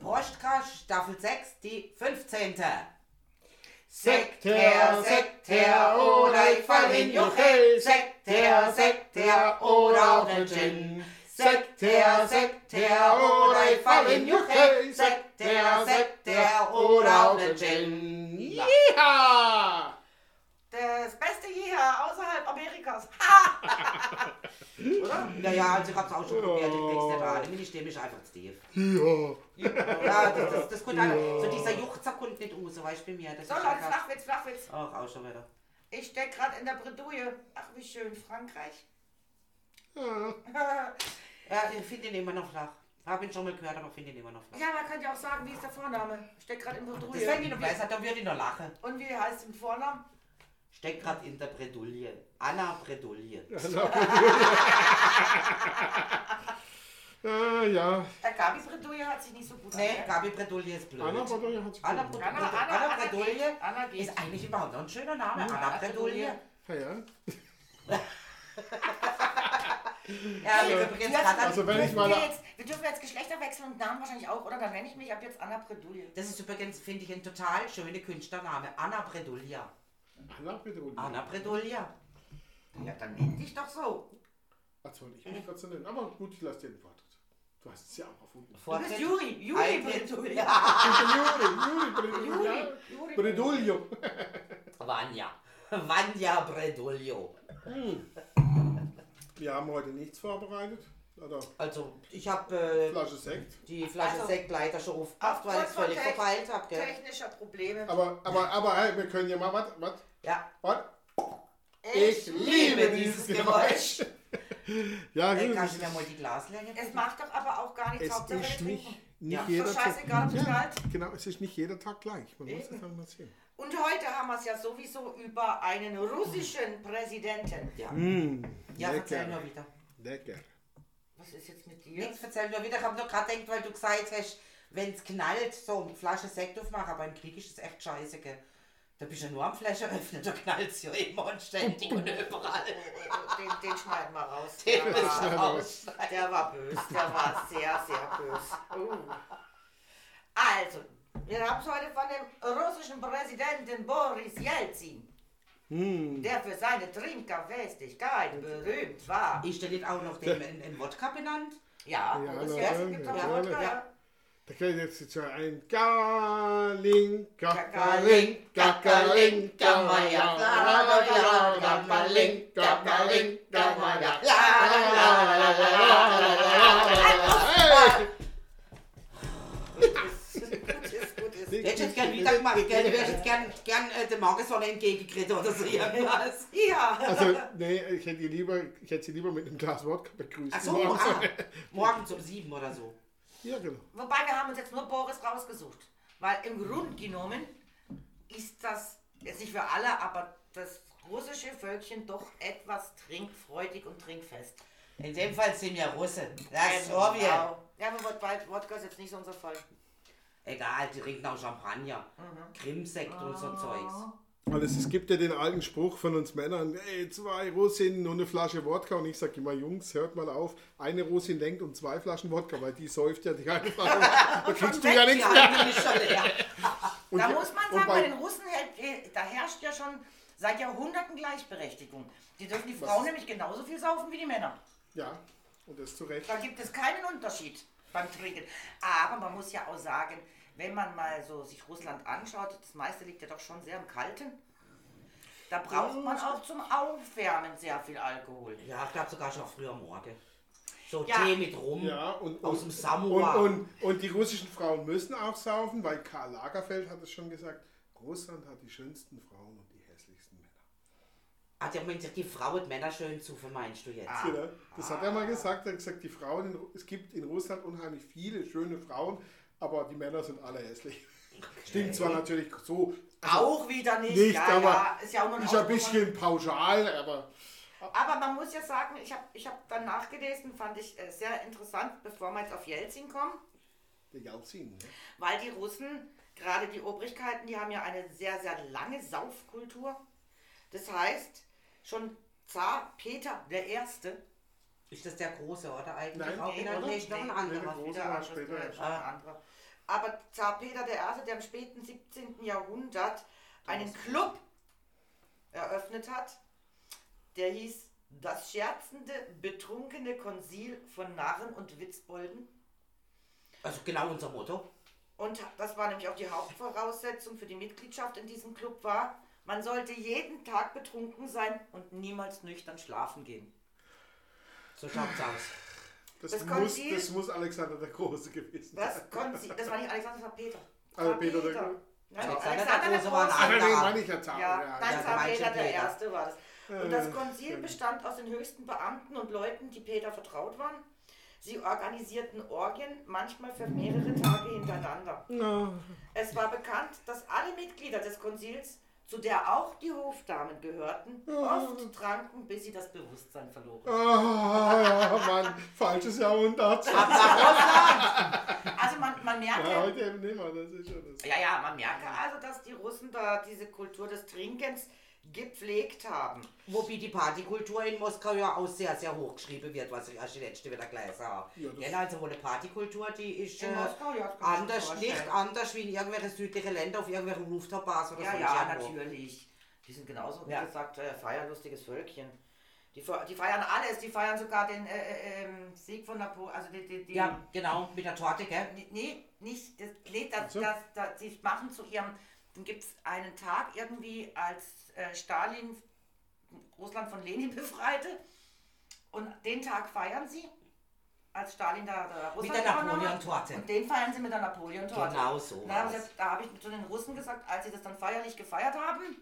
Prostka Staffel 6, die 15. Sekt her, Sekt her, oder ich fall in Juche. Sekt her, Sekt her, oder auch den Gin. Sekt her, Sekt her, oder ich fall in Juche. Sekt her, Sekt her, oder auch den Gin. Ja! Das beste hier außerhalb Amerikas. Oder? Ja, ja, also ich hab's auch schon probiert, ich krieg's nicht an. Meine Stimme ist einfach zu tief. Ja. Ja, das, das, das kommt einfach, so dieser Juchzer kommt nicht raus, weißt du, bei mir. Das So Leute, Flachwitz, Flachwitz. ach, auch schon wieder. Ich steck gerade in der Bredouille. Ach, wie schön, Frankreich. Ja. Ja, ich finde ihn immer noch flach. Hab ihn schon mal gehört, aber finde ihn immer noch flach. Ja, man kann ja auch sagen, wie ist der Vorname? Ich steck gerade in Das Bredouille. fände ich noch besser, dann würde ich noch lachen. Und wie heißt es mit Vornamen? Steck grad in der Bredouille. Anna Bredouille. Ah, ja. Der Gabi Bredouille hat sich nicht so gut Nee. Gabi Bredouille ist blöd. Anna Bredouille hat sich Anna, gut Bredouille- Anna, Anna, Anna Anna Bredouille. Anna geht. ist eigentlich überhaupt noch ein schöner Name. Anna Anna Bredouille. Ja, ja. Ja, wir übrigens gerade Also wenn ich Dürfen mal... wir, jetzt, wir dürfen jetzt Geschlechter wechseln und Namen wahrscheinlich auch, oder? Dann nenne ich mich ab jetzt Anna Bredouille. Das ist übrigens, finde ich, ein total schöner Künstlername. Anna Bredouille. Anna Bredouille. Anna Bredouille. Ja, dann nenn dich doch so. Als wollte ich mich gerade so nennen. Aber gut, ich lasse dir den Vortritt. Du hast es ja auch erfunden. Du bist Juri. Juri Bredouille. Juri, Juri, Bredouille. Vanya. Vanya Bredouille. Wir haben heute nichts vorbereitet. Oder Also, ich habe äh, Flasche Sekt. die Flasche Also- Sekt leider schon aufgemacht, weil ich es völlig verpeilt habe? Technischer Probleme. Aber, aber, aber hey, wir können ja mal, was, was, Ja. was? Ich liebe dieses Geräusch. Ja, Ey, kannst du mir mal die Glaslänge? Es macht doch aber auch gar nichts, Es Hauptsache ist nicht, Ja. jeder doch scheißegal, es ja. Genau, es ist nicht jeder Tag gleich. Man muss Eben. es dann mal sehen. Und heute haben wir es ja sowieso über einen russischen Präsidenten. Ja. Mmh, Ja, erzähl nur wieder. lecker. Was ist jetzt mit dir? Nichts, erzähl nur wieder. Ich habe nur gerade gedacht, weil du gesagt hast, wenn es knallt, so eine Flasche Sekt aufmachen, aber im Krieg ist es echt scheiße, gell? Da bist du ja nur am Flasche öffnen, da knallt es ja immer und ständig und überall. Den, den schneiden wir raus. Den Der müssen wir war, rausschneiden. der war böse. Der war sehr, sehr böse. Uh. Also, wir haben es heute von dem russischen Präsidenten Boris Jelzin, Mmh. der für seine Trinkerfestigkeit berühmt war. Ist der nicht auch noch dem in, in Wodka benannt? Ja, Ja, ja, ja, Wodka, ja. ja. Da kriegt jetzt die zwei ein. Kaling, Kakaling, Kakaling, Kamaya, Kakaling, Kakaling, Kamaya, Ich hätte jetzt gerne Mittag gemacht, gell? Ich hätte jetzt gerne gern, äh, der Morgensonne entgegengekriegt oder so irgendwas. Ja. Also, nee, ich hätte, lieber, ich hätte sie lieber mit einem Glas Wodka begrüßt. Ach so, morgens, ah, morgens um sieben oder so. Ja, genau. Wobei wir haben uns jetzt nur Boris rausgesucht. Weil im Grunde genommen ist das, jetzt nicht für alle, aber das russische Völkchen doch etwas trinkfreudig und trinkfest. In dem Fall sind wir Russen. Das ist so wir. Genau. Ja, aber Wod- Wodka ist jetzt nicht so unser Fall. Egal, die trinken auch Champagner, Krimsekt und so Zeugs. Alles, es gibt ja den alten Spruch von uns Männern, ey, zwei Russinnen und eine Flasche Wodka. Und ich sage immer, Jungs, hört mal auf, eine Russin lenkt um zwei Flaschen Wodka, weil die säuft ja die eine Flasche. Da kriegst du ja nichts mehr. Und Da muss man und sagen, bei- bei den Russen, äh, da herrscht ja schon seit Jahrhunderten Gleichberechtigung. Die dürfen die Frauen nämlich genauso viel saufen wie die Männer. Ja, und das zu Recht. Da gibt es keinen Unterschied beim Trinken. Aber man muss ja auch sagen, wenn man mal so sich Russland anschaut, das meiste liegt ja doch schon sehr im Kalten. Da braucht man auch zum Aufwärmen sehr viel Alkohol. Ja, ich glaube sogar schon früher morgen. So Ja. Tee mit rum. Ja, und, Aus und, dem Samoa. Und, und, und die russischen Frauen müssen auch saufen, weil Karl Lagerfeld hat es schon gesagt, Russland hat die schönsten Frauen und die hässlichsten Männer. Hat ja Moment, die Frau und Männer schön zu, meinst du jetzt? Genau. Das hat er mal gesagt. Er hat gesagt, die Frauen, in, es gibt in Russland unheimlich viele schöne Frauen, aber die Männer sind alle hässlich. Stimmt zwar natürlich so, Auch wieder nicht. nicht, ja, aber ja, ist ja auch nur ist ein bisschen pauschal, aber Aber man muss ja sagen, ich habe ich hab dann nachgelesen, fand ich äh, sehr interessant, bevor wir jetzt auf Jelzin kommen. der Jelzin. Ne? Weil die Russen, gerade die Obrigkeiten, die haben ja eine sehr, sehr lange Saufkultur. Das heißt, schon Zar Peter der Erste Ist das der große, oder eigentlich? Nein, auch nee, oder? Nächste noch ein Nee, anderer. der große Wieder später schon ein anderer. Aber Zar Peter I., der im späten 17. Jahrhundert einen Club eröffnet hat, der hieß Das scherzende, betrunkene Konzil von Narren und Witzbolden. Also genau unser Motto. Und das war nämlich auch die Hauptvoraussetzung für die Mitgliedschaft in diesem Club war, man sollte jeden Tag betrunken sein und niemals nüchtern schlafen gehen. So schaut's aus. Das, Das muss, Konzil- das muss Alexander der Große gewesen sein. Das, Konzil, das war nicht Alexander, das war Peter. Also war Peter der- Nein, Alexander Alexander, der Große war ein Ach, anderer. den meine ich ja Zar. Ja, ja, nein, ja, war der Peter der Peter. Erste war das. Und das Äh, Konzil bestand aus den höchsten Beamten und Leuten, die Peter vertraut waren. Sie organisierten Orgien, manchmal für mehrere Tage hintereinander. Ja. Es war bekannt, dass alle Mitglieder des Konzils, zu der auch die Hofdamen gehörten, oft tranken, bis sie das Bewusstsein verloren. Ah, ja, Mann, falsches Jahrhundert. Also man, man merke, Ja, heute eben nicht mehr, das ist schon das. Ja, ja, man merke also, dass die Russen da diese Kultur des Trinkens gepflegt haben. Wobei die Partykultur in Moskau ja auch sehr, sehr hoch geschrieben wird, was ich erst die letzte wieder gelesen habe. Ja, Ja, also wohl eine Partykultur, die ist In äh, Moskau, ja, anders, nicht anders wie in irgendwelchen südlichen Ländern auf irgendwelchen Rooftop-Bars oder Ja, so. ja, natürlich. Die sind genauso, wie Ja. gesagt, äh, feierlustiges Völkchen. Die, die feiern alles, die feiern sogar den äh, äh, ähm, Sieg von Napoleon, also die, die, die Ja, genau, mit der Torte, gell? Nee, nicht, das, nee, das, das, das, sie machen zu ihrem, dann gibt es einen Tag irgendwie, als äh, Stalin Russland von Lenin befreite und den Tag feiern sie, als Stalin da, da Russland der übernommen hat. Napoleon-Torte. Und den feiern sie mit der Napoleon-Torte. Genau so Da habe ich, hab ich zu den Russen gesagt, als sie das dann feierlich gefeiert haben,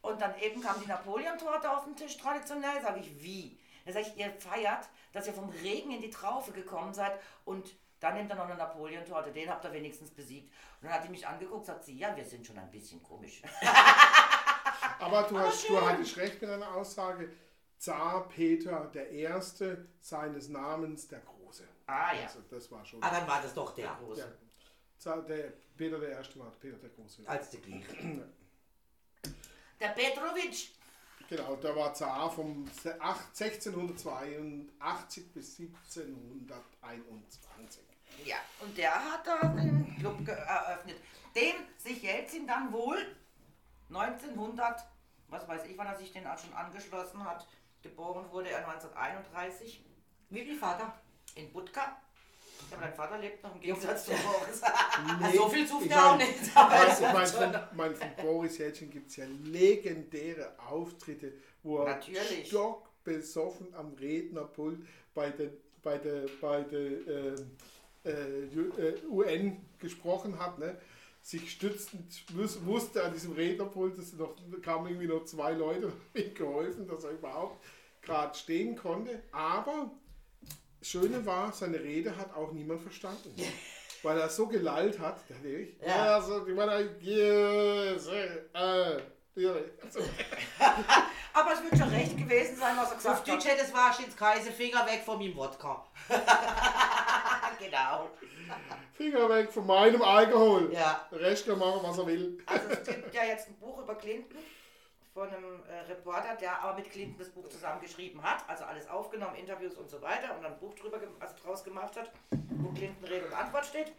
und dann eben kam die Napoleon-Torte auf den Tisch traditionell, sage ich, wie? Da sage ich, ihr feiert, dass ihr vom Regen in die Traufe gekommen seid und dann nehmt ihr noch eine Napoleon-Torte, den habt ihr wenigstens besiegt. Und dann hat die mich angeguckt, sagt sie, ja, wir sind schon ein bisschen komisch. Aber du, hast, du hattest recht mit deiner Aussage. Zar Peter der Erste, seines Namens der Große. Ah ja. Also das war schon. Ah, dann war das doch der große. Ja. Zar, der, Peter der Erste war Peter der Große. Als der gleiche. Der Petrovic. Genau, der war Zar vom ach- 1682 bis 1721. Ja, und der hat da den Club eröffnet, dem sich Jelzin dann wohl 1900, was weiß ich, wann er sich den auch schon angeschlossen hat, geboren wurde er 1931 Wie viel Vater? in Budka. Aber dein Vater lebt noch im Gegensatz zu Boris. Ah, so viel sucht er auch mein- nicht. Ich mein, von, mein, von Boris Jelzin gibt es ja legendäre Auftritte, wo er Natürlich. stockbesoffen am Rednerpult bei der, bei der, bei der äh, UN gesprochen hat. Ne? Sich stützend muss, musste an diesem Rednerpult, es noch, kamen irgendwie noch zwei Leute und haben ihm geholfen, dass er überhaupt gerade stehen konnte. Aber das Schöne war, seine Rede hat auch niemand verstanden. Weil er so gelallt hat, ich, Ja. ja, so, ich meine, yes, äh, ja, so. Aber es wird schon recht gewesen sein, was er Auf gesagt Deutsch hat. hätte es war Kaiser Finger weg von meinem Wodka. Genau. Finger weg von meinem Alkohol. Ja. Der Rest kann machen, was er will. Also es gibt ja jetzt ein Buch über Clinton von einem äh, Reporter, der aber mit Clinton das Buch zusammen geschrieben hat, also alles aufgenommen, Interviews und so weiter und dann ein Buch drüber also draus gemacht hat, wo Clinton Rede und Antwort steht.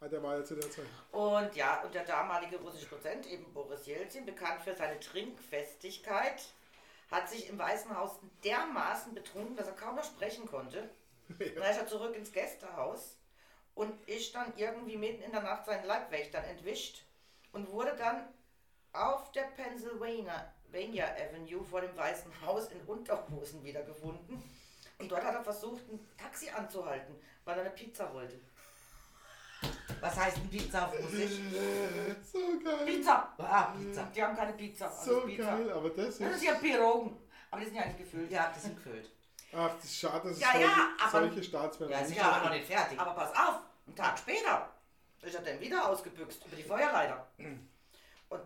Ah, Der war ja zu der Zeit. Und ja, und der damalige russische Präsident, eben Boris Jelzin, bekannt für seine Trinkfestigkeit, hat sich im Weißen Haus dermaßen betrunken, dass er kaum noch sprechen konnte. Dann ist er zurück ins Gästehaus und ist dann irgendwie mitten in der Nacht seinen Leibwächtern entwischt und wurde dann auf der Pennsylvania Avenue vor dem Weißen Haus in Unterhosen wiedergefunden. Und dort hat er versucht, ein Taxi anzuhalten, weil er eine Pizza wollte. Was heißt ein Pizza auf Russisch? So geil. Pizza! Ah, Pizza. Die haben keine Pizza. So Pizza. geil, aber das Das ist ist. ja Pirogen. Aber die sind ja eigentlich gefüllt. Ja, die sind gefüllt. Ach, das ist schade, dass es Ja, solche, ja, aber- solche Staatsmänner Ja, sind aber noch nicht fertig. Aber pass auf, einen Tag später ist er dann wieder ausgebüxt über die Feuerleiter. Und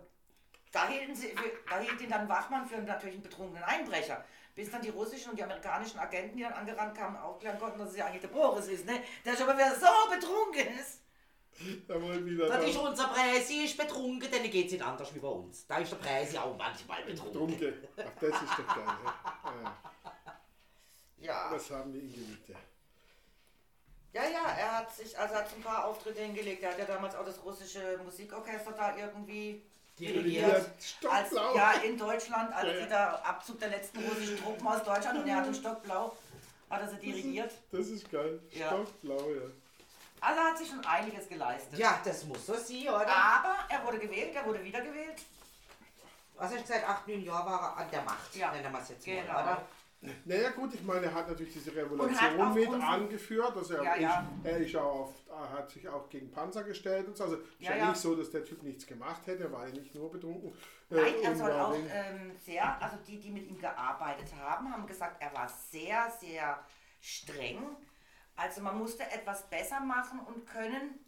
da hielten sie, da hielt ihn dann Wachmann für natürlich einen betrunkenen Einbrecher. Bis dann die russischen und die amerikanischen Agenten, die dann angerannt kamen, aufklären konnten, dass es ja eigentlich der Boris ist, ne? Der schon mal wieder so betrunken ist. Da wollen wieder Das ist unser Präsi ist betrunken, denn geht es nicht anders wie bei uns. Da ist der Präsi auch manchmal betrunken. Trunke. Ach, das ist doch geil. Ja. Ja. Ja. Das haben wir ihn geliebt, ja. Ja, ja, er hat sich, also hat ein paar Auftritte hingelegt. Er hat ja damals auch das russische Musikorchester da irgendwie Dirigiert. Als, Stockblau. ja, in Deutschland, als Ja, ja. dieser Abzug der letzten russischen Truppen aus Deutschland und er hatte Stockblau, hat er sie dirigiert. Das ist geil. Ja. Stockblau, ja. Also hat sich schon einiges geleistet. Ja, das muss so sein, oder? Aber er wurde gewählt, er wurde wiedergewählt. Du gesagt? Acht, neun Jahre war er an der Macht. Ja. Nennen wir es jetzt Genau. mal, oder? Naja gut, ich meine, er hat natürlich diese Revolution mit angeführt. Also er, Ja, ja. Er, ist auch er hat sich auch gegen Panzer gestellt und so. Also ist Ja, ja, nicht so, dass der Typ nichts gemacht hätte, er war ja nicht nur betrunken. äh, Nein, er und soll auch ähm, sehr, also die, die mit ihm gearbeitet haben, haben gesagt, er war sehr, sehr streng. Also man musste etwas besser machen und können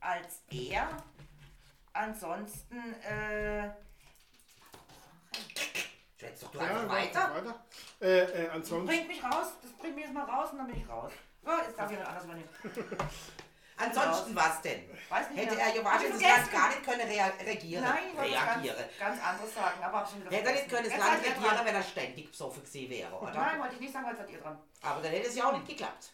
als er. Ansonsten, äh, Schwätz doch du ja, einfach weiter. weiter. Äh, äh, ansonsten, bringt mich raus, das bringt mich jetzt mal raus und dann bin ich raus. Ja, jetzt darf ich anders übernehmen. Ansonsten was denn? Weiß nicht Hätte mehr. er ich das Land gar nicht können rea regieren. Nein, ich wollte was reagieren. ganz, ganz anderes sagen, aber hab schon wieder Hätte er nicht können das. Land regieren, dran. wenn er ständig besoffen gewesen wäre, oder? Nein, wollte ich nicht sagen, weil seid ihr dran. Aber dann hätte es ja auch nicht geklappt.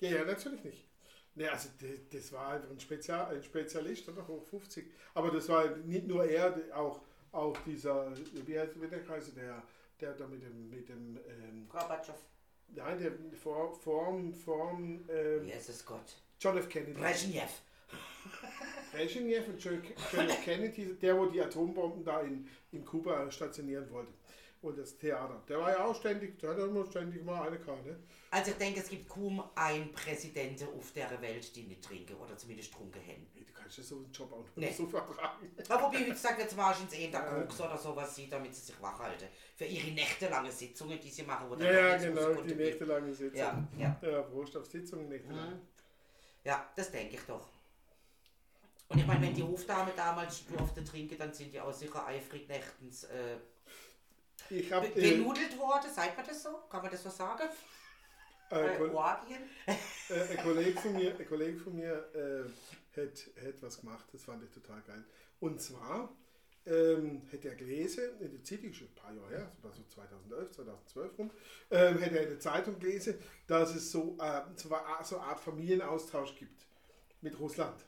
ja, ja, natürlich nicht. Nee, also das, war einfach ein, Spezial, ein Spezialist, oder? Hoch 50. Aber das war nicht nur er, auch, auch dieser, wie heißt wie der Kreis, der, der da mit dem, mit dem ähm, Gorbatschow. nein, der vor, vorm, vorm ähm, Jesus Gott. John F. Kennedy. Brezhnev. Brezhnev und John, John F. Kennedy, der, wo die Atombomben da in, in Kuba stationieren wollte. Und das Theater. Der war ja auch ständig, der hat immer ständig mal eine Karte. Also ich denke, es gibt kaum einen Präsidenten auf der Welt, die nicht trinken oder zumindest trunken haben. Hey, du kannst ja so einen Job auch nicht Nee. so vertragen. Aber wobei heutzutage jetzt wahrscheinlich eh der Koks oder sowas sieht, damit sie sich wach halten. Für ihre nächtelange Sitzungen, die sie machen. Wo Ja, ja, genau, die nächtelange Sitzung. Ja, ja. Ja, Prost auf Sitzung, nächtelang. Ja, das denke ich doch. Und ich meine, wenn die Hofdame damals durfte trinken, dann sind die auch sicher eifrig nächtens äh, Ich habe be- benudelt worden. Sagt man das so? Kann man das so sagen? äh, Äh, Ko- Orgien. äh, ein Kollege von mir, ein Kollege von mir äh, hat, hat was gemacht, das fand ich total geil. Und zwar ähm, hätte er gelesen, in der Zeitung, schon ein paar Jahre her, das war so 2011, 2012 rum, ähm, hätte er in der Zeitung gelesen, dass es so, äh, so, eine- Art Familienaustausch gibt mit Russland.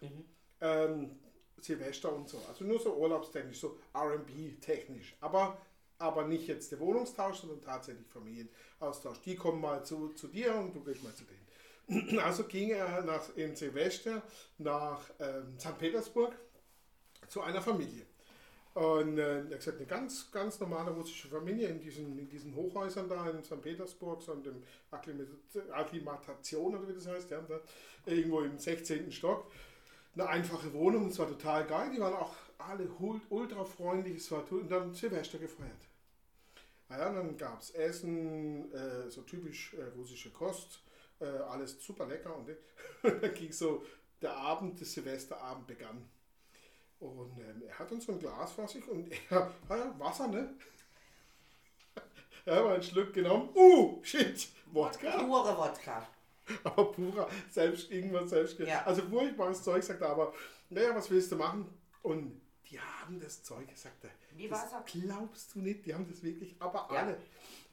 Ähm, Silvester und so. Also nur so urlaubstechnisch, so RB-technisch. Aber, aber nicht jetzt der Wohnungstausch, sondern tatsächlich Familienaustausch. Die kommen mal zu, zu dir und du gehst mal zu denen. Also ging er nach, in Silvester nach ähm, St. Petersburg zu einer Familie. Und äh, er gesagt, eine ganz, ganz normale russische Familie in diesen, in diesen Hochhäusern da in St. Petersburg, so in dem Akklimat- Akklimatation oder wie das heißt, ja, irgendwo im 16. Stock. Eine einfache Wohnung, es war total geil, die waren auch alle ultra freundlich, es war toll. und dann Silvester gefeiert. Naja, dann gab es Essen, äh, so typisch äh, russische Kost, äh, alles super lecker und dann ging so der Abend, der Silvesterabend begann. Und ähm, er hat uns so ein Glas vor sich und er, ah ja, Wasser, ne? er hat mal einen Schluck genommen. Uh, shit, Wodka. Pure Wodka. Aber purer, selbst irgendwas selbst. Ja. Also furchtbares Zeug, sagt er, aber naja, was willst du machen? Und die haben das Zeug, sagt er. Wie das Wasser? glaubst du nicht, die haben das wirklich, aber Ja. alle,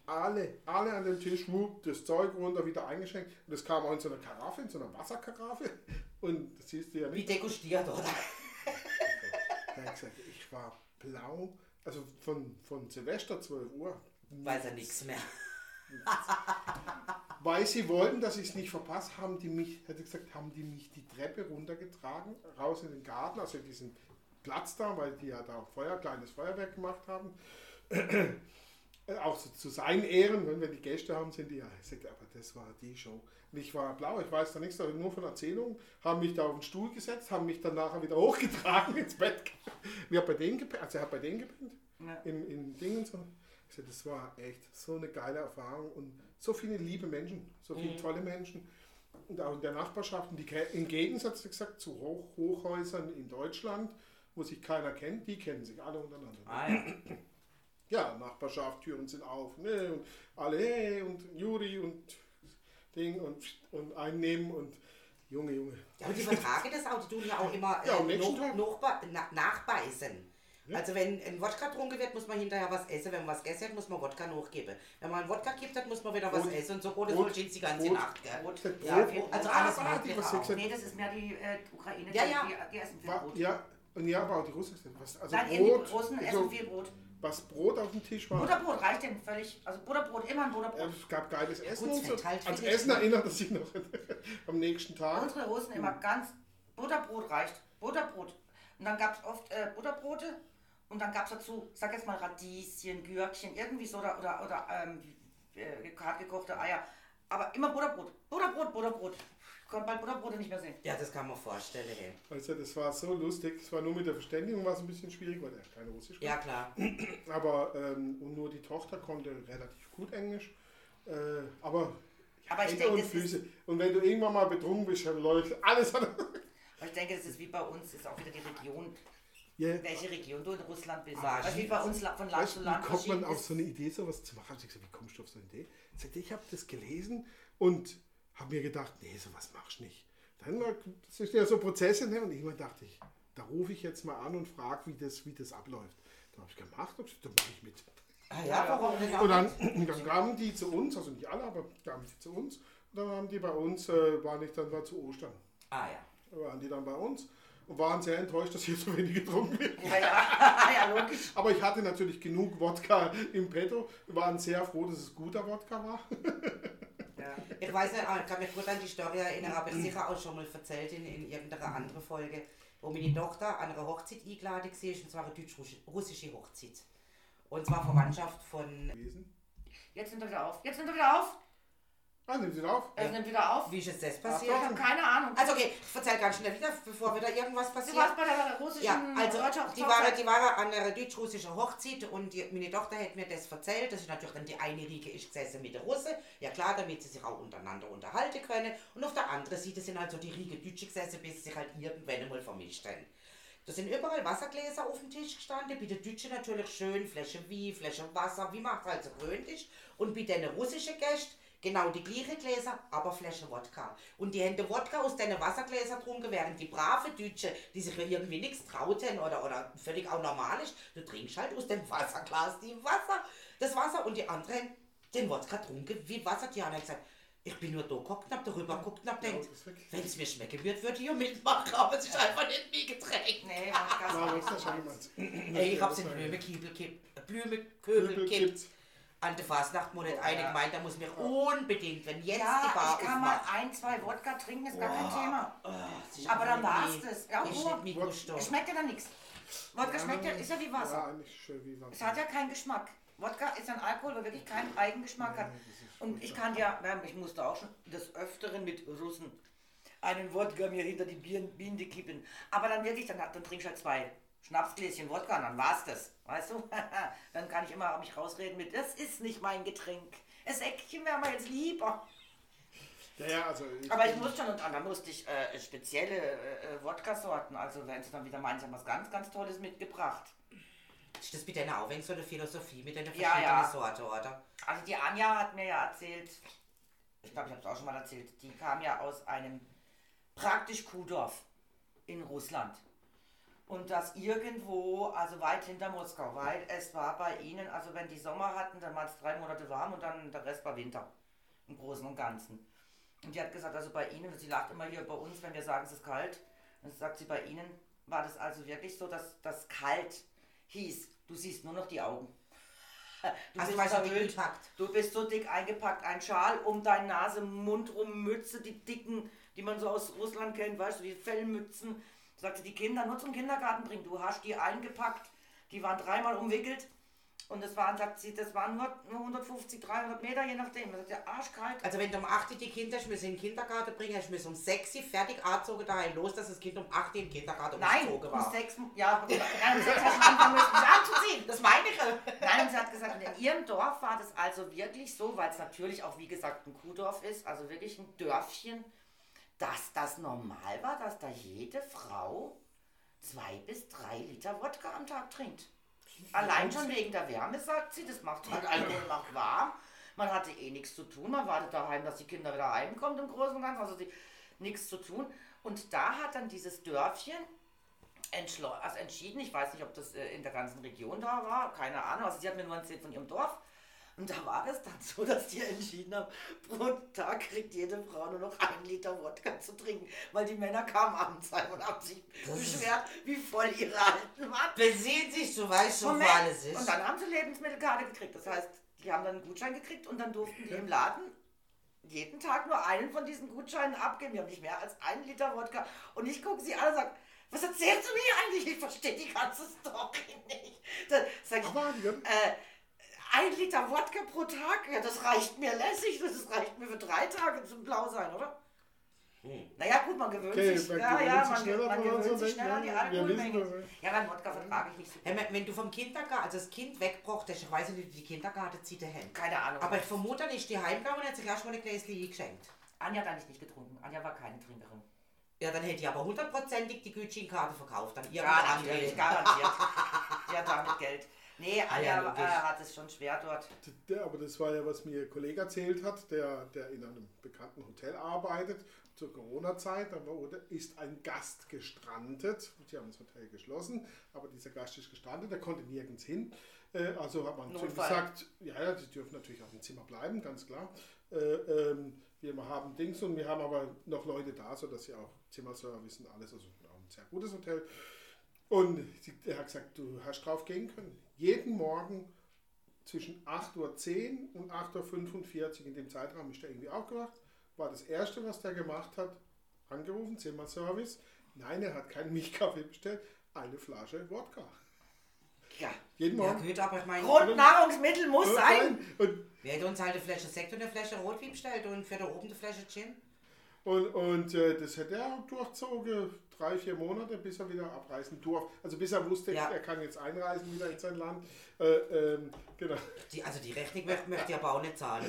alle, alle an dem Tisch, wupp, das Zeug runter, wieder eingeschenkt. Und das kam auch in so einer Karaffe, in so einer Wasserkaraffe. Und das siehst du ja Wie nicht. degustiert, oder? Er hat gesagt, ich war blau, also von, von Silvester 12 Uhr. Weiß er nichts mehr. Weil sie wollten, dass ich es nicht verpasse, haben die mich, hätte gesagt, haben die mich die Treppe runtergetragen, raus in den Garten, also in diesen Platz da, weil die ja da auch Feuer, kleines Feuerwerk gemacht haben. Äh, auch so zu seinen Ehren, wenn wir die Gäste haben, sind die ja, ich sagte, aber das war die Show. Und ich war blau, ich weiß da nichts, aber nur von Erzählungen, haben mich da auf den Stuhl gesetzt, haben mich dann nachher wieder hochgetragen ins Bett. Ich habe bei denen gepennt, also er hat bei denen gepennt, Ja. in, in Dingen so. Ich sagte, das war echt so eine geile Erfahrung und so viele liebe Menschen, so viele tolle Menschen. Und auch in der Nachbarschaft, und die, im Gegensatz wie gesagt, zu Hoch, Hochhäusern in Deutschland, wo sich keiner kennt, die kennen sich alle untereinander. Ah, ja. Ja, Nachbarschaft, Türen sind auf, ne, und alle, hey, und Juri und Ding und, und einnehmen und Junge, Junge. Ja, aber die vertragen das auch, die tun ja auch immer Ja, äh, noch, noch, na, nachbeißen. Also wenn ein Wodka getrunken wird, muss man hinterher was essen. Wenn man was gegessen hat, muss man Wodka nachgeben. Wenn man einen Wodka gibt hat, muss man wieder was Brot. essen. Und so Brot ist Brot. wohl die ganze Brot. Nacht. Gell? Brot. Ja, Brot. Also alles Ah, was auch. Nee, das ist mehr die äh, Ukraine, Ja, ja. Die, die essen viel Brot. ja, und ja, aber auch die Russen. Was, also Nein, eben die Brot, Russen essen so, viel Brot. was Brot auf dem Tisch war. Butterbrot reicht denn völlig. Also Butterbrot, immer ein Ja, Butterbrot. Es gab geiles Essen gut, so. halt dich, Essen ne? erinnert es sich noch am nächsten Tag. Unsere Russen immer ganz. Butterbrot reicht. Butterbrot. Und dann gab es oft äh, Butterbrote und dann gab es dazu, sag jetzt mal Radieschen, Gürkchen, irgendwie so oder, oder, oder ähm, äh, hart gekochte Eier. Aber immer Butterbrot. Butterbrot, Butterbrot. Ich konnte bald Butterbrote nicht mehr sehen. Ja, das kann man vorstellen. Hey. Also das war so lustig. Es war nur mit der Verständigung war es ein bisschen schwierig, weil er kein Russisch Ja, klar. Aber ähm, und nur die Tochter konnte relativ gut Englisch. Äh, aber Aber ich Hände denke, und Füße. Und wenn du irgendwann mal betrunken bist, dann läuft alles an. Aber ich denke, das ist wie bei uns, ist auch wieder die Region, Ja, welche Region du in Russland bist. Ah, Also wie bei uns von Land Weißt zu Land wie kommt man auf so eine Idee, sowas zu machen? Ich gesagt, wie kommst du auf so eine Idee? Ich, sagte, ich habe das gelesen und habe mir gedacht, nee, sowas machst du nicht. Dann war, das ist ja so Prozesse ne? und irgendwann dachte ich, da rufe ich jetzt mal an und frage, wie das, wie das abläuft. Dann habe ich gemacht und gesagt, da mache ich mit. Ah ja, warum denn Und dann, dann kamen die zu uns, also nicht alle, aber kamen die zu uns. Und dann haben die bei uns, äh, waren ich dann war zu Ostern, Ah ja. da waren die dann bei uns und waren sehr enttäuscht, dass hier so wenig getrunken wird. Ja, ja, ja, logisch. Aber ich hatte natürlich genug Wodka im Petto. Waren sehr froh, dass es guter Wodka war. Ja. Ich weiß nicht, aber ich kann mich gut an die Story erinnern, aber ich sicher auch schon mal erzählt in, in irgendeiner anderen Folge, wo meine Tochter an einer Hochzeit eingeladen war, und zwar eine deutsch-russische Hochzeit. Und zwar Verwandtschaft von. Gewesen. Jetzt nimmt er wieder auf. Jetzt nimmt er wieder auf. Ah, nimm sie auf. Er nimmt wieder auf. Wie ist jetzt das Ich passiert? habe keine Ahnung. Also okay, ich erzähl ganz schnell wieder, bevor wieder irgendwas Du passiert. warst bei der russischen Ja, also die waren, die waren an einer deutsch-russischen Hochzeit und die, meine Tochter hat mir das erzählt, dass natürlich dann die eine Riege ist gesessen mit der Russe, ja klar, damit sie sich auch untereinander unterhalten können und auf der anderen Seite sind halt so die Riege Deutsche gesessen, bis sie sich halt irgendwann mal vermischt haben. Da sind überall Wassergläser auf dem Tisch gestanden, bei den Deutschen natürlich schön, Flasche wie, Flasche Wasser, wie man es halt so gewöhnt ist und bei den russischen Gästen Genau die gleichen Gläser, aber Flasche Wodka. Und die Hände Wodka aus den Wassergläsern trunken, während die brave Deutsche, die sich ja irgendwie nichts trauten oder, oder völlig auch normal ist, du trinkst halt aus dem Wasserglas die Wasser, das Wasser und die anderen den Wodka trunken wie Wasser. Die haben gesagt, ich bin nur da geguckt, hab darüber geguckt und hab gedacht, wenn es mir schmecken wird, würde ich ja mitmachen, aber es ist einfach nicht wie Getränk. Nee, das ist. Ey, ich hab's in Blümekübel kippt, Blümekübel kippt. An der Fastnachtmonat eine Ja. gemeint, da muss mir unbedingt, wenn jetzt Ja, die Bar ich kann mal ein, zwei Wodka trinken, ist gar kein Thema. Ist Aber dann war's nicht das. Ja, Ruhe. Es schmeckt ja dann nichts. Wodka schmeckt ja, ist ja wie Wasser. wie Es Wasser. hat ja keinen Geschmack. Wodka ist ein Alkohol, der wirklich keinen Eigengeschmack hat. Und ich kann ja, ja, ich musste auch schon des Öfteren mit Russen einen Wodka mir hinter die Binde kippen. Aber dann wirklich, dann, dann trinkst du halt zwei Schnapsgläschen Wodka und dann war's das. Weißt du? dann kann ich immer mich rausreden mit, das ist nicht mein Getränk. Das Eckchen wäre mir jetzt lieber. Ja, ja, also ich, Aber ich musste schon, und dann musste ich äh, spezielle äh, äh, Wodka-Sorten, also wenn sie dann wieder meinen, sie haben was ganz, ganz Tolles mitgebracht. Ist das mit deiner auch so eine Philosophie, mit deiner Ja, verschiedenen ja. Sorte, oder? Also die Anja hat mir ja erzählt, ich glaube, ich habe es auch schon mal erzählt, die kam ja aus einem praktisch Kuhdorf in Russland. Und das irgendwo, also weit hinter Moskau, weil es war bei ihnen, also wenn die Sommer hatten, dann waren es drei Monate warm und dann der Rest war Winter. Im Großen und Ganzen. Und die hat gesagt, also bei ihnen, sie lacht immer hier bei uns, wenn wir sagen, es ist kalt. Dann sagt sie, bei ihnen war das also wirklich so, dass das kalt hieß, du siehst nur noch die Augen. Du Also bist weil so dick verhüllt. gepackt. Du bist so dick eingepackt, ein Schal um deine Nase, Mund rum, Mütze, die dicken, die man so aus Russland kennt, weißt du, die Fellmützen. Sagte die Kinder nur zum Kindergarten bringen. Du hast die eingepackt, die waren dreimal umwickelt. Und das waren, sagt sie, das waren nur, nur 150, 300 Meter, je nachdem. Das ist ja arschkalt. Also wenn du um 8 Uhr die Kinder ich muss in den Kindergarten bringen, ich muss um 6 Uhr fertig anzogen daheim los, dass das Kind um 8 Uhr im Kindergarten Nein, umgezogen um war. sechs, ja, nein, um sechs hast du anfangen müssen, sie anzuziehen. Das meine ich. Nein, und sie hat gesagt, in ihrem Dorf war das also wirklich so, weil es natürlich auch, wie gesagt, ein Kuhdorf ist, also wirklich ein Dörfchen, dass das normal war, dass da jede Frau zwei bis drei Liter Wodka am Tag trinkt. Allein schon wegen der Wärme, sagt sie, das macht halt Alkohol macht warm. Man hatte eh nichts zu tun, man wartet daheim, dass die Kinder wieder heimkommen im Großen und Ganzen, also nichts zu tun. Und da hat dann dieses Dörfchen also entschieden. Ich weiß nicht, ob das äh, in der ganzen Region da war, keine Ahnung. Also sie hat mir nur erzählt von ihrem Dorf. Und da war es dann so, dass die entschieden haben, pro Tag kriegt jede Frau nur noch einen Liter Wodka zu trinken, weil die Männer kamen abends heim und haben sich beschwert, wie voll ihre Alten waren. Besehen sich, du weißt schon, wo alles ist. Und dann haben sie Lebensmittelkarte gekriegt. Das heißt, die haben dann einen Gutschein gekriegt und dann durften die im Laden jeden Tag nur einen von diesen Gutscheinen abgeben. Die haben nicht mehr als einen Liter Wodka. Und ich gucke sie an und sage, was erzählst du mir eigentlich? Ich verstehe die ganze Story nicht. Dann sag ich, Aber äh, ein Liter Wodka pro Tag, ja, das reicht mir lässig. Das reicht mir für drei Tage zum Blau sein, oder? Naja, gut, man gewöhnt Okay, sich. man ja, gewöhnt ja, sich man, schneller man gewöhnt sich schneller an die wissen Alkoholmenge. Ja, beim Wodka vertrage ich nicht so. Hey, wenn- du vom Kindergarten, also das Kind wegbraucht, ich weiß nicht, wie die Kindergarten zieht der Hand. Keine Ahnung. Aber ich vermute, dann ist die heimgegangen und hat sich erstmal ein Gläschen geschenkt. Anja hat eigentlich nicht getrunken. Anja war keine Trinkerin. Ja, dann hätte ich aber hundertprozentig die Gutscheinkarte verkauft. Dann ihr Ja, natürlich, garantiert. Die hat damit Geld. Nee, Ah, ja, Anja logisch. äh, hat es schon schwer dort. Der, aber das war ja, was mir ein Kollege erzählt hat, der, der in einem bekannten Hotel arbeitet. Zur Corona-Zeit, da ist ein Gast gestrandet. Sie haben das Hotel geschlossen, aber dieser Gast ist gestrandet, der konnte nirgends hin. Äh, also hat man zu ihm gesagt, ja, ja, sie dürfen natürlich auf dem Zimmer bleiben, ganz klar. Äh, ähm, wir haben Dings und wir haben aber noch Leute da, sodass sie auch Zimmerservice und alles, also ein sehr gutes Hotel. Und er hat gesagt, du hast drauf gehen können. Jeden Morgen zwischen 8.10 Uhr und 8.45 Uhr, in dem Zeitraum ist er irgendwie aufgewacht, war das Erste, was der gemacht hat, angerufen, Zimmerservice. Nein, er hat keinen Milchkaffee bestellt, eine Flasche Wodka. Ja. Jeden Morgen. gut, aber ich meine, Grundnahrungsmittel muss Und- sein. Und, wir hätten uns halt eine Flasche Sekt und eine Flasche Rotwein bestellt und für da oben eine Flasche Gin. und, und äh, das hat er durchzogen, drei, vier Monate, bis er wieder abreisen durfte. Also bis er wusste, Ja. er kann jetzt einreisen wieder in sein Land. Äh, ähm, genau. Die, also die Rechnung möchte, möchte ich aber auch nicht zahlen.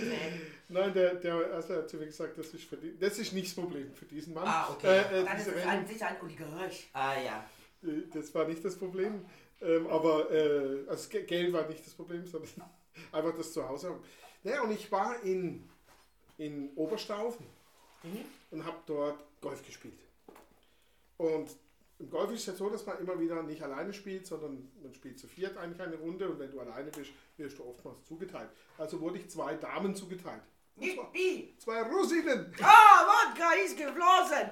Nein, der, der also er hat zu mir gesagt, das ist, für die, das ist nicht das Problem für diesen Mann. Ah, okay. Äh, äh, Dann ist es Rechnung- an sich ein Oligarch. ah ja. Äh, Das war nicht das Problem. Ähm, aber äh, also das Ge- Geld war nicht das Problem, sondern einfach das Zuhause haben. Naja, und ich war in, in Oberstaufen und habe dort Golf gespielt. Und im Golf ist es ja so, dass man immer wieder nicht alleine spielt, sondern man spielt zu viert eigentlich eine Runde und wenn du alleine bist, wirst du oftmals zugeteilt. Also wurde ich zwei Damen zugeteilt. Zwar Yippie. zwei Russinnen. Ah, Wodka ist geflossen.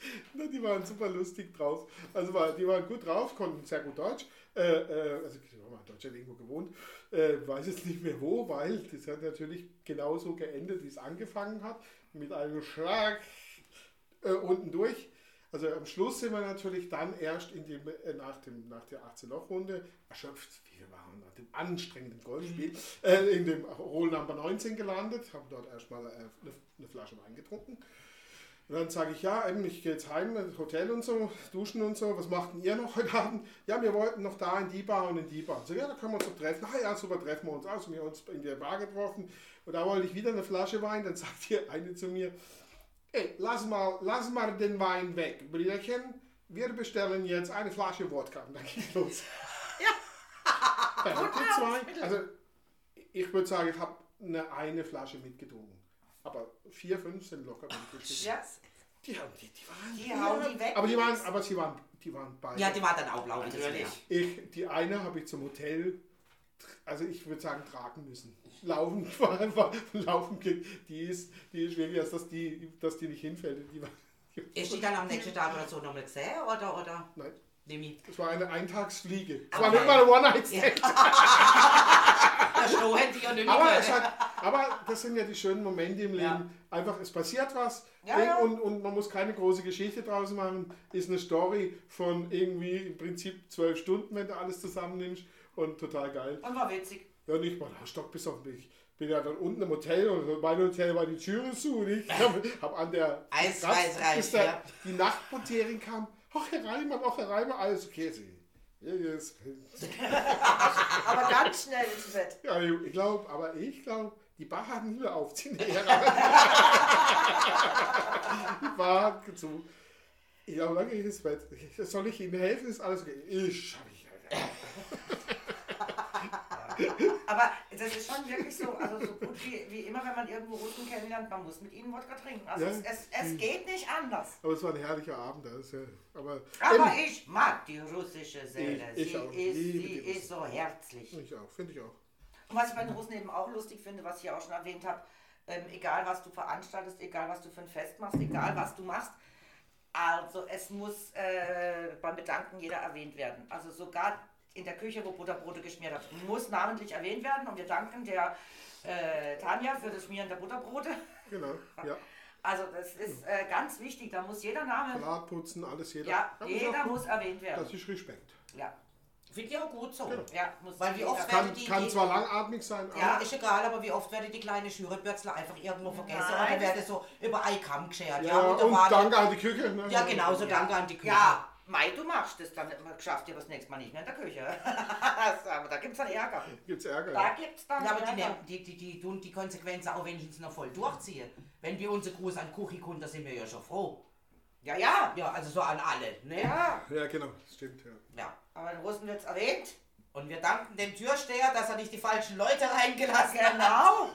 Na, die waren super lustig drauf. Also war, die waren gut drauf, konnten sehr gut Deutsch. Äh, äh, also ich habe mal in Deutschland irgendwo gewohnt. Äh, weiß jetzt nicht mehr wo, weil das hat natürlich genauso geendet, wie es angefangen hat. Mit einem Schlag äh, unten durch. Also am Schluss sind wir natürlich dann erst in dem, äh, nach, dem, nach der 18-Loch-Runde erschöpft, wir waren, nach dem anstrengenden Golfspiel, äh, in dem Roll Number 19 gelandet, haben dort erstmal äh, eine, eine Flasche Wein getrunken. Und dann sage ich, ja, eben, ich gehe jetzt heim, ins Hotel und so, duschen und so. Was macht denn ihr noch heute Abend? Ja, wir wollten noch da in die Bar und in die Bar. So, ja, da können wir uns doch treffen. Ah ja, super, treffen wir uns aus. Wir haben uns in der Bar getroffen. Und da wollte ich wieder eine Flasche Wein. Dann sagt hier eine zu mir, ey, lass mal, lass mal den Wein weg, Brüderchen. Wir bestellen jetzt eine Flasche Wodka. Und dann geht's los. Ja. Zwei. Also, ich würde sagen, ich habe eine, eine Flasche mitgetrunken. Aber vier, fünf sind locker mitgetrunken. Ja, Die, haben, die, die waren. Die hauen die weg. Aber die waren, aber sie waren, die waren beide. Ja, die war dann auch blau. Natürlich. Ich, die eine habe ich zum Hotel, also ich würde sagen, tragen müssen. Laufen war einfach, laufen geht. Die ist, die ist wirklich, als dass die, dass die nicht hinfällt. Die war, Ist die dann am nächsten Tag oder so nochmal gesehen? Oder, oder? Nein, Nimi. das war eine Eintagsfliege. Es Okay. war nicht mal eine One-Night-Stand. Aber, es hat, aber das sind ja die schönen Momente im Leben. Ja. Einfach, es passiert was Ja, ja. Und, und man muss keine große Geschichte draus machen. Ist eine Story von irgendwie im Prinzip zwölf Stunden, wenn du alles zusammennimmst. Und total geil. Und war witzig. Ja, nicht mal, Stock bis auf mich. bin ja dann unten im Hotel und mein Hotel war die Türe zu und ich habe hab an der drei, bis der, vier. die Nachtportierin kam. Ach, Herr Reimann, ach, Herr Reimann, alles okay. Sie. Ja, yes. Aber ganz schnell ins Bett. ja, ich glaube, aber ich glaube, die Bar hat nie mehr auf. Die Bar hat zu. Ich glaube, dann gehe ich ins Bett. Soll ich Ihnen helfen? Ist alles okay? Ich schaffe ich. Aber das ist schon wirklich so, also so gut wie, wie immer, wenn man irgendwo Russen kennenlernt, man muss mit ihnen Wodka trinken. Also Ja. es, es, es geht nicht anders. Aber es war ein herrlicher Abend. Das, ja. Aber Aber ich mag die russische Seele. Ich- ich sie ist, sie ist so herzlich. ich auch, finde ich auch. Und was ich bei den Russen eben auch lustig finde, was ich ja auch schon erwähnt habe, ähm, egal was du veranstaltest, egal was du für ein Fest machst, egal was du machst, also es muss äh, beim Bedanken jeder erwähnt werden. Also sogar in der Küche, wo Butterbrote geschmiert hat, muss namentlich erwähnt werden und wir danken der äh, Tanja für das Schmieren der Butterbrote. Genau, ja. Also das ist äh, ganz wichtig, da muss jeder Name, Salat putzen, alles jeder. ja, jeder gut. muss erwähnt werden. Das ist Respekt. Ja, Finde ich auch gut so. ja, muss Weil wie oft Kann, werden die, kann die zwar langatmig sein, Ja. aber ist egal, aber wie oft werden die kleinen Schürebürzler einfach irgendwo vergessen Nein. oder werden so über Eikamm geschert. ja, und da und war danke an die Küche. Ne? Ja, genau, so danke an die Küche. Ja, Mai, du machst es, dann schafft ihr das nächste Mal nicht mehr in der Küche. aber da gibt es dann Ärger. Gibt's Ärger. Da Ja. gibt es dann Ja, aber die, Ärger. die, die, die tun die Konsequenzen auch wenigstens noch voll durchziehen. Wenn wir unsere Gruß an Kuchi kommen, da sind wir ja schon froh. Ja, ja, Ja, also so an alle. Ne? ja. ja, genau, stimmt. Ja. ja. Aber in Russen wird es erwähnt. Und wir danken dem Türsteher, dass er nicht die falschen Leute reingelassen hat. Genau.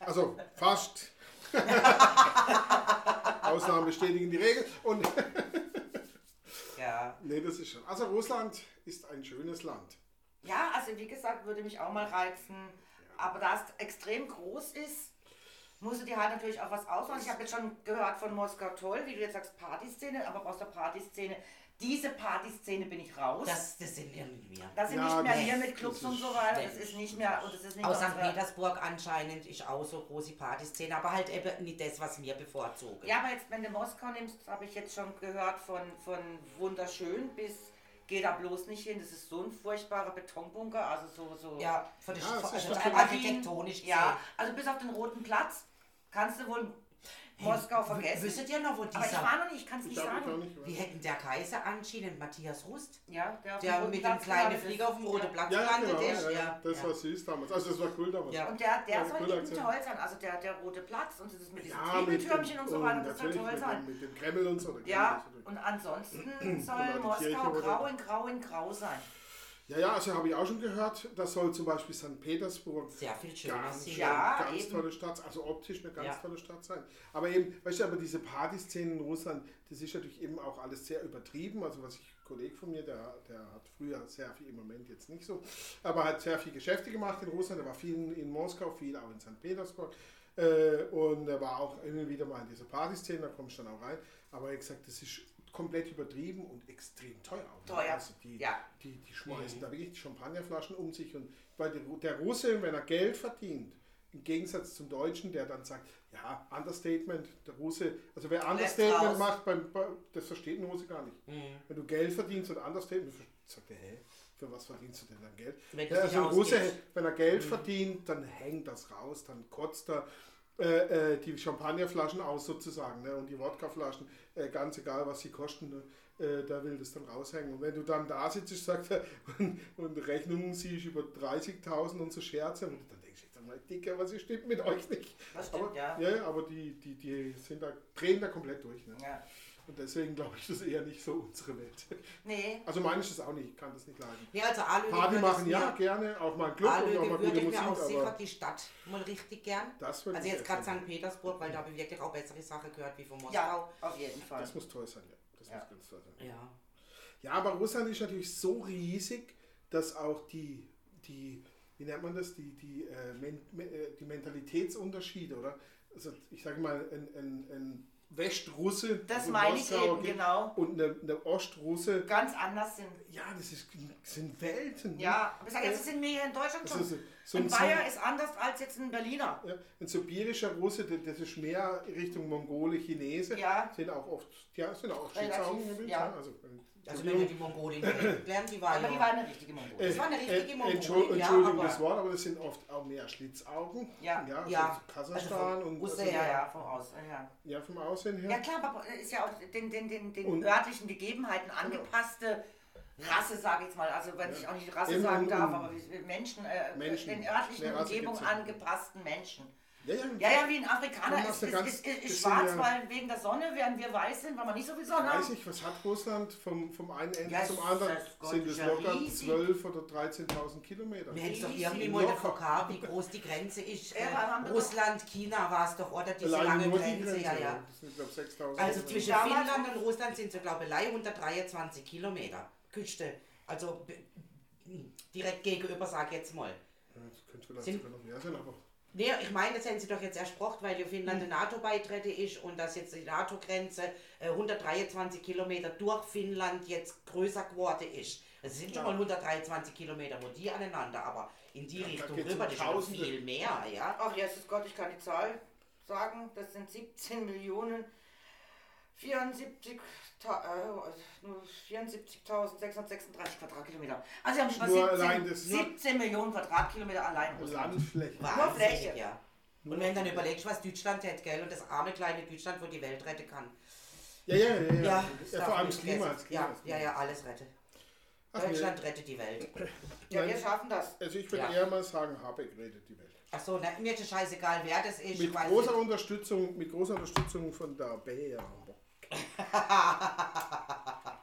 Also fast. Ausnahmen bestätigen die Regel. Und Ja. nee, das ist schon. Also Russland ist ein schönes Land. ja, also wie gesagt, würde mich auch mal reizen. Aber da es extrem groß ist, musst du dir halt natürlich auch was ausmachen. Ich habe jetzt schon gehört von Moskau toll, wie du jetzt sagst, Partyszene, aber aus der Partyszene, diese Partyszene bin ich raus. Das, Das, sind wir. das sind Ja, nicht mehr hier mit Clubs und so weiter. Das ist nicht mehr, und das ist nicht Aus St. Petersburg anscheinend ist auch so große Partyszene, aber halt eben nicht das, was wir bevorzugen. Ja, aber jetzt, wenn du Moskau nimmst, habe ich jetzt schon gehört von, von wunderschön bis geh da bloß nicht hin. Das ist so ein furchtbarer Betonbunker, also so, so Ja, von der Ja, also architektonisch gesehen. Ja, also bis auf den Roten Platz kannst du wohl Moskau W- vergessen. Wisst ihr noch, wo aber ich dieser... war noch nicht, ich kann es Ich nicht sagen. nicht. Wie hätten der Kaiser anschieden, Matthias Rust? Ja, der, Der mit dem kleinen Flieger auf dem Roten. Platz Ja, ja, gelandet genau. ist. Ja, ja. Ja, Das ja. war süß damals. Also das war cool damals. Ja. Und der, der Ja, soll eben toll sein. Also der, der Rote Platz und das mit diesen Ja, mit dem, Triegeltürmchen und so weiter, das soll toll mit sein. Dem, mit dem Kreml und so. Ja, und ansonsten soll die Moskau grau in grau in grau sein. Ja, ja, also habe ich auch schon gehört, das soll zum Beispiel St. Petersburg Sehr viel schöner ganz, schön, Ja, ganz eben. tolle Stadt, also optisch eine ganz Ja. tolle Stadt sein. Aber eben, weißt du, aber diese Partyszenen in Russland, das ist natürlich eben auch alles sehr übertrieben. Also was ich, ein Kollege von mir, der, der hat früher sehr viel, im Moment jetzt nicht so, aber hat sehr viel Geschäfte gemacht in Russland. Er war viel in Moskau, viel auch in St. Petersburg. Äh, und er war auch immer wieder mal in dieser Partyszene, da kommst du dann auch rein. Aber er hat gesagt, das ist komplett übertrieben und extrem teuer. auch, ne? Teuer, Also die, ja. die, die schmeißen da wirklich Champagnerflaschen um sich. Und weil der, der Russe, wenn er Geld verdient, im Gegensatz zum Deutschen, der dann sagt, ja, Understatement, der Russe, also wer Understatement macht, beim, bei, das versteht ein Russe gar nicht. Wenn du Geld verdienst und Understatement, sagt er, hä, für was verdienst du denn dann Geld? Wenn Ja, also Russe, wenn er Geld verdient, dann hängt das raus, dann kotzt er äh, äh, die Champagnerflaschen aus sozusagen ne? und die Wodkaflaschen, äh, ganz egal was sie kosten, ne? äh, da will das dann raushängen. Und wenn du dann da sitzt, sagt er, und, und Rechnungen siehst über 30.000 und so Scherze, und dann denkst du, mal, Dicker, was stimmt mit euch nicht? Das stimmt, aber, ja. ja. aber die, die, die sind da, drehen da komplett durch. Ne? Ja. Und deswegen glaube ich, das ist eher nicht so unsere Welt. Nee, Also meine ich das auch nicht, ich kann das nicht leiden. Ja, also Alu Party machen ja mir- gerne, auch mal ein Club und auch Alu mal gute Musik, mir auch sicher die Stadt mal richtig gern. das würde Also ich jetzt gerade. St. Petersburg, weil da habe ich wirklich auch bessere Sachen gehört wie von Moskau. ja, auf jeden Fall. Das muss toll sein, ja. Das Ja. muss ganz toll sein. Ja. Ja, aber Russland ist natürlich so riesig, dass auch die, die wie nennt man das, die, die, äh, men, me- äh, die Mentalitätsunterschiede, oder? Also ich sage mal, ein, ein, ein Westrusse Das also meine ich eben, genau. und eine, eine Ostrusse, Ganz anders sind. ja, das ist, sind Welten. ne? Ja, aber ich sag, jetzt sind wir hier in Deutschland Das schon. ist so ein ein Bayer Sib- ist anders als jetzt ein Berliner. Ja, ein sibirischer Russe, der- das ist mehr Richtung Mongole, Chinese, Ja. sind auch oft, ja, sind auch Bild, ja. ja. Also, Also wenn wir die Mongolin kennenlernen, die war Aber ja... die war eine richtige Mongolin. Das war eine richtige Äh, Mongolin, Entschuld- ja, Entschuldigung aber- das Wort, aber das sind oft auch mehr Schlitzaugen. Ja. ja, Ja. so Kasachstan Also von und Russe also, Ja, ja, vom Aussehen her. ja, vom Aussehen her. Ja klar, aber ist ja auch den, den, den, den Und- örtlichen Gegebenheiten angepasste Rasse, sage ich jetzt mal. Also wenn ich auch nicht Rasse Eben, sagen darf, aber Menschen, äh, Menschen. den örtlichen Umgebung ja. angepassten Menschen. Ja, ja. Ja, ja, wie ein Afrikaner ist, ist, ist, ist, das ist sind schwarz, ja- weil wegen der Sonne, während wir weiß sind, weil wir nicht so viel Sonne haben. Weiß ich, was hat Russland vom, vom einen Ende Ja, zum anderen? das Gott Sind es ja locker riesig. 12 oder 13.000 Kilometer? Wir hätten es doch irgendwie mal Locker. davon wie groß die Grenze ist. Ja, Äh, Russland, China war es doch, oder? Diese lange nur die Grenze, Grenze. ja, ja. Das sind, 6.000. Also zwischen Finnland und Russland sind so, glaube ich, 123 Kilometer Küste. Also hm, direkt gegenüber, sag ich jetzt mal. Ja, Das könnte vielleicht Sind- sogar noch mehr sein, aber Nee, ich meine, das hätten sie doch jetzt ersprochen, weil ja Finnland der NATO beitrete ist und dass jetzt die NATO-Grenze äh, 123 Kilometer durch Finnland jetzt größer geworden ist. Es sind schon Ja. mal 123 Kilometer, wo die aneinander, aber in die da Richtung rüber, das ist ja viel mehr, ja. Ach, Jesus Gott, ich kann die Zahl sagen. Das sind 17 Millionen 74 Ta- äh, nur 74.636 Quadratkilometer. Also wir haben schon mal Nur 17, allein das- 17 Millionen Quadratkilometer allein. Russland. Landfläche. Wahnsinnig, Fläche. ja. Und wenn dann überlegst, was Deutschland hätte, gell, und das arme kleine Deutschland, wo die Welt retten kann. Ja, ja, ja. ja. Ja, ja, vor allem das Klima. vergessen. Das Klima Ja, ja, ja, alles rettet. Ach, Deutschland rettet die Welt. Ja, wir Nein. schaffen das. Also ich würde Ja. eher mal sagen, Habeck redet die Welt. Achso, na, mir ist es scheißegal, wer das ist. Mit großer nicht. Unterstützung, mit großer Unterstützung von der Bär.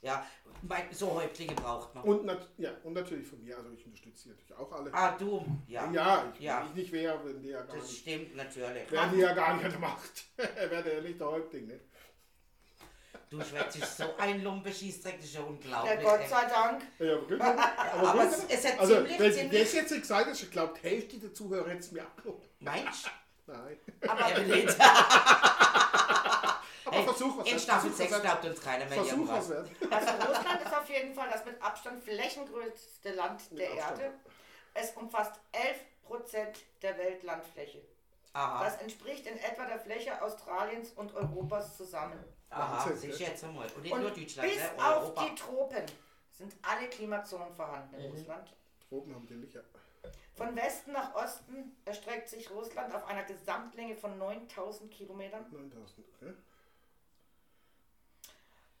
Ja, mein, so Häuptlinge braucht man. Und, nat ja, und natürlich von mir, also ich unterstütze die natürlich auch alle. Ah, du, ja. Ja, ich, Ja. ich nicht wäre, wenn die ja gar Das nicht, stimmt natürlich. wären die ja gar nicht der Macht. wäre der ja nicht der Häuptling, ne? Du schwätzt so ein Lumpenschießdreck, das ist ja unglaublich. Ja, Gott sei Dank. Ja, aber gut. Aber, Aber gut. es, es hat also, ziemlich, wenn sie ziemlich... das jetzt gesagt hast, ich glaube, die Hälfte der Zuhörer hätte es mir abgenommen. Meinst du? Nein. Aber Evelyn, Aber versuch was in. Staffel Versuch 6 was wert. glaubt uns keiner mehr Versuch was irgendwas. wert. Also Russland ist auf jeden Fall das mit Abstand flächengrößte Land der Abstand. Erde. Es umfasst 11% der Weltlandfläche. Aha, Das entspricht in etwa der Fläche Australiens und Europas zusammen. aha, Wahnsinn, sicher jetzt einmal. Und nicht Und nur Deutschland, bis ne? auf die Tropen sind alle Klimazonen vorhanden in Russland. Tropen haben die nicht, ja. Von Westen nach Osten erstreckt sich Russland auf einer Gesamtlänge von 9000 Kilometern 9000, okay.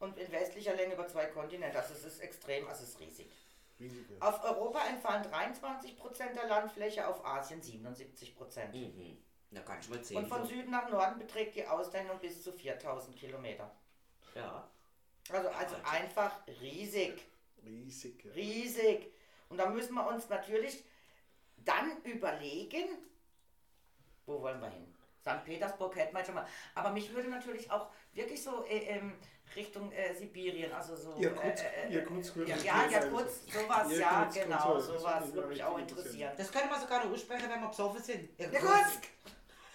Und in westlicher Länge über zwei Kontinente. Also es ist extrem, also es ist riesig. Riesig, ja. Auf Europa entfallen 23% der Landfläche, auf Asien 77%. Mhm. Da kann ich mal Und zählen. von so. Süden nach Norden beträgt die Ausdehnung bis zu 4000 Kilometer. Ja. Also, also einfach riesig, Riesig, ja. riesig. Und da müssen wir uns natürlich dann überlegen, wo wollen wir hin? St. Petersburg hätten wir schon mal. Aber mich würde natürlich auch wirklich so äh, ähm, Richtung äh, Sibirien, also so. Irkutsk, äh, äh, ja, mich ja, interessieren. Irkutsk, sowas, ja, und genau, würde sowas würde mich auch interessieren. Das können wir sogar noch aussprechen, wenn wir besoffen sind. Irkutsk!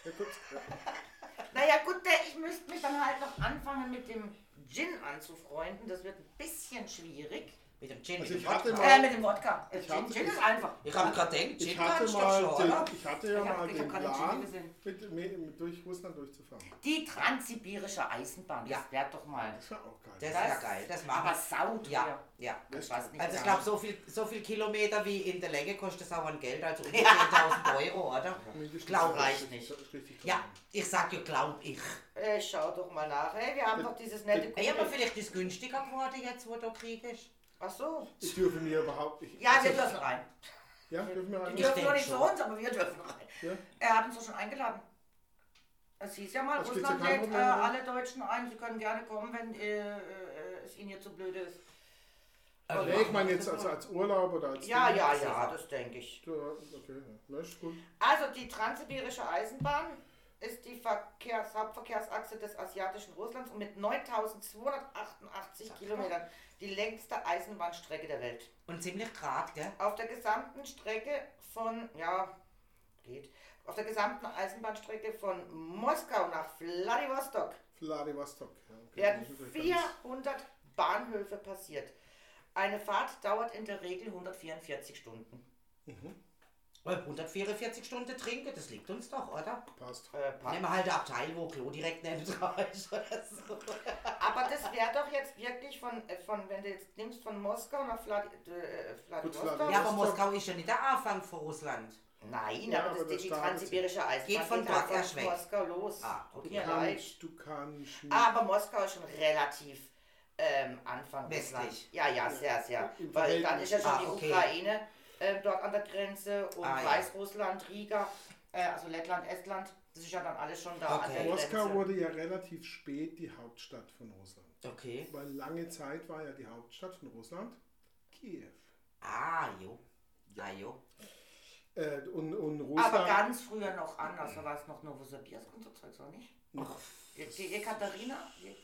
Irkutsk, ja. Naja, gut, ich müsste mich dann halt noch anfangen mit dem Gin anzufreunden. Das wird ein bisschen schwierig. Mit dem Gin, Also mit ich dem hatte Wodka. mal- Äh, mit dem Wodka. Äh, Ich Gin, hatte- Gin ist einfach. Ich habe gerade gedacht, Ich Gin hatte, du doch mal schon, den, oder? ich hatte ja Ich mal ich hab den gerade den Plan, Gin gesehen. mit, mit, mit, durch Russland durchzufahren. Die transsibirische Eisenbahn, Ja. das wäre doch mal. Das war auch geil. Das wäre geil, das machen Aber sauteuer. Ja, ja. Das weiß nicht Also ich glaube, so viel, so viel Kilometer wie in der Länge kostet es auch an Geld, also um die 10.000 Euro, oder? Mindestens Glaub so. reicht Das nicht. ist Ja, ich sag ja, glaub ich. Äh, schau doch mal nach. Hey, wir haben doch dieses nette Ey, aber Kuchen. vielleicht ist es günstiger geworden jetzt, wo du Krieg ist. Ach so. Ich dürfe mir überhaupt nicht. Ja, wir dürfen rein. Ja, dürfen wir Die rein? Ich dürfen nur nicht zu uns, aber wir dürfen rein. Ja. Er hat uns doch schon eingeladen. Es hieß ja mal, gibt Russland ja lädt äh, ne? alle Deutschen ein. Sie können gerne kommen, wenn äh, äh, es ihnen hier zu blöd ist. Also Nee, ich meine jetzt als, als Urlaub oder als. Ja, Ding. ja, ja, das denke ich. Ja, Okay. Na, ist gut. Also die transsibirische Eisenbahn ist die Verkehrs Hauptverkehrsachse des asiatischen Russlands und mit 9288 Kilometern die längste Eisenbahnstrecke der Welt. Und ziemlich grad, gell? Auf der gesamten Strecke von, ja, geht, auf der gesamten Eisenbahnstrecke von Moskau nach Vladivostok Vladivostok. Ja, okay. werden Das ist natürlich ganz- 400 Bahnhöfe passiert. Eine Fahrt dauert in der Regel 144 Stunden. Weil 144 Stunden trinken, das liegt uns doch, oder? Passt. Äh, pa- Nehmen wir halt ein Abteil, wo Klo direkt neben dran ist oder so. Aber das wäre doch jetzt wirklich von, äh, von, wenn du jetzt nimmst von Moskau nach äh, Vladivostok. Ja, aber Moskau ist ja nicht der Anfang von Russland. Nein, Ja, aber das das ist die transsibirische Eisenbahn. Geht von erst weg. Moskau los. Ah, okay. mir Du leid. kannst, du kannst. Aber Moskau ist schon relativ ähm, Anfang Westlich. Russland. Ja, ja, sehr, sehr. Weil dann ist ja schon Ah, die okay. Ukraine äh, dort an der Grenze und Ah, ja. Weißrussland, Riga. äh, also Lettland, Estland, das ist ja dann alles schon da Okay. an der Moskau wurde ja relativ spät die Hauptstadt von Russland. Okay. Weil lange Zeit war ja die Hauptstadt von Russland Kiew. Ah, jo. Ja, jo. Äh, und, und Aber Russland. ganz früher noch anders, da war es noch Novosibirsk und so Zeugs, oder nicht? Die Ekaterina? Die,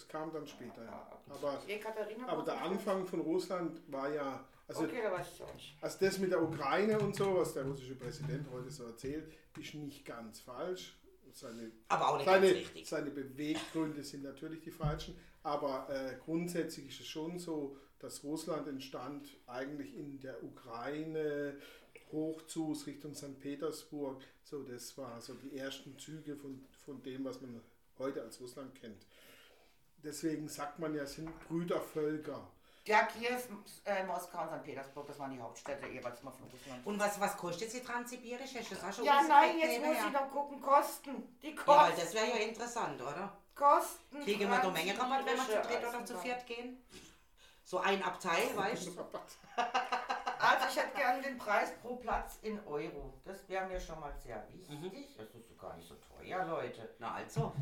das kam dann später, ja. Aber, Ekaterina aber war der Anfang von Russland war ja. Also, Okay, da weiß ich auch nicht. also das mit der Ukraine und so, was der russische Präsident heute so erzählt, ist nicht ganz falsch. Seine, Aber auch nicht seine, ganz richtig. seine Beweggründe sind natürlich die falschen, aber äh, grundsätzlich ist es schon so, dass Russland entstand eigentlich in der Ukraine hoch zu Richtung St. Petersburg. So, das war so die ersten Züge von, von dem, was man heute als Russland kennt. Deswegen sagt man ja, es sind Brüdervölker. Ja, Kiew, äh, Moskau und St. Petersburg, das waren die Hauptstädte jeweils mal von Russland. Und was, was kostet sie transsibirisch? Hast du das auch schon Ja, nein, jetzt muss ja. ich noch gucken, Kosten. Die Ja, weil Kosten. das wäre ja interessant, oder? Kosten. Kriegen wir da Menge Rabatt, wenn wir zu dritt oder zu viert gehen? So ein Abteil, weißt du? Also ich hätte gerne den Preis pro Platz in Euro. Das wäre mir schon mal sehr wichtig. Das ist doch gar nicht so teuer, Leute. Na also.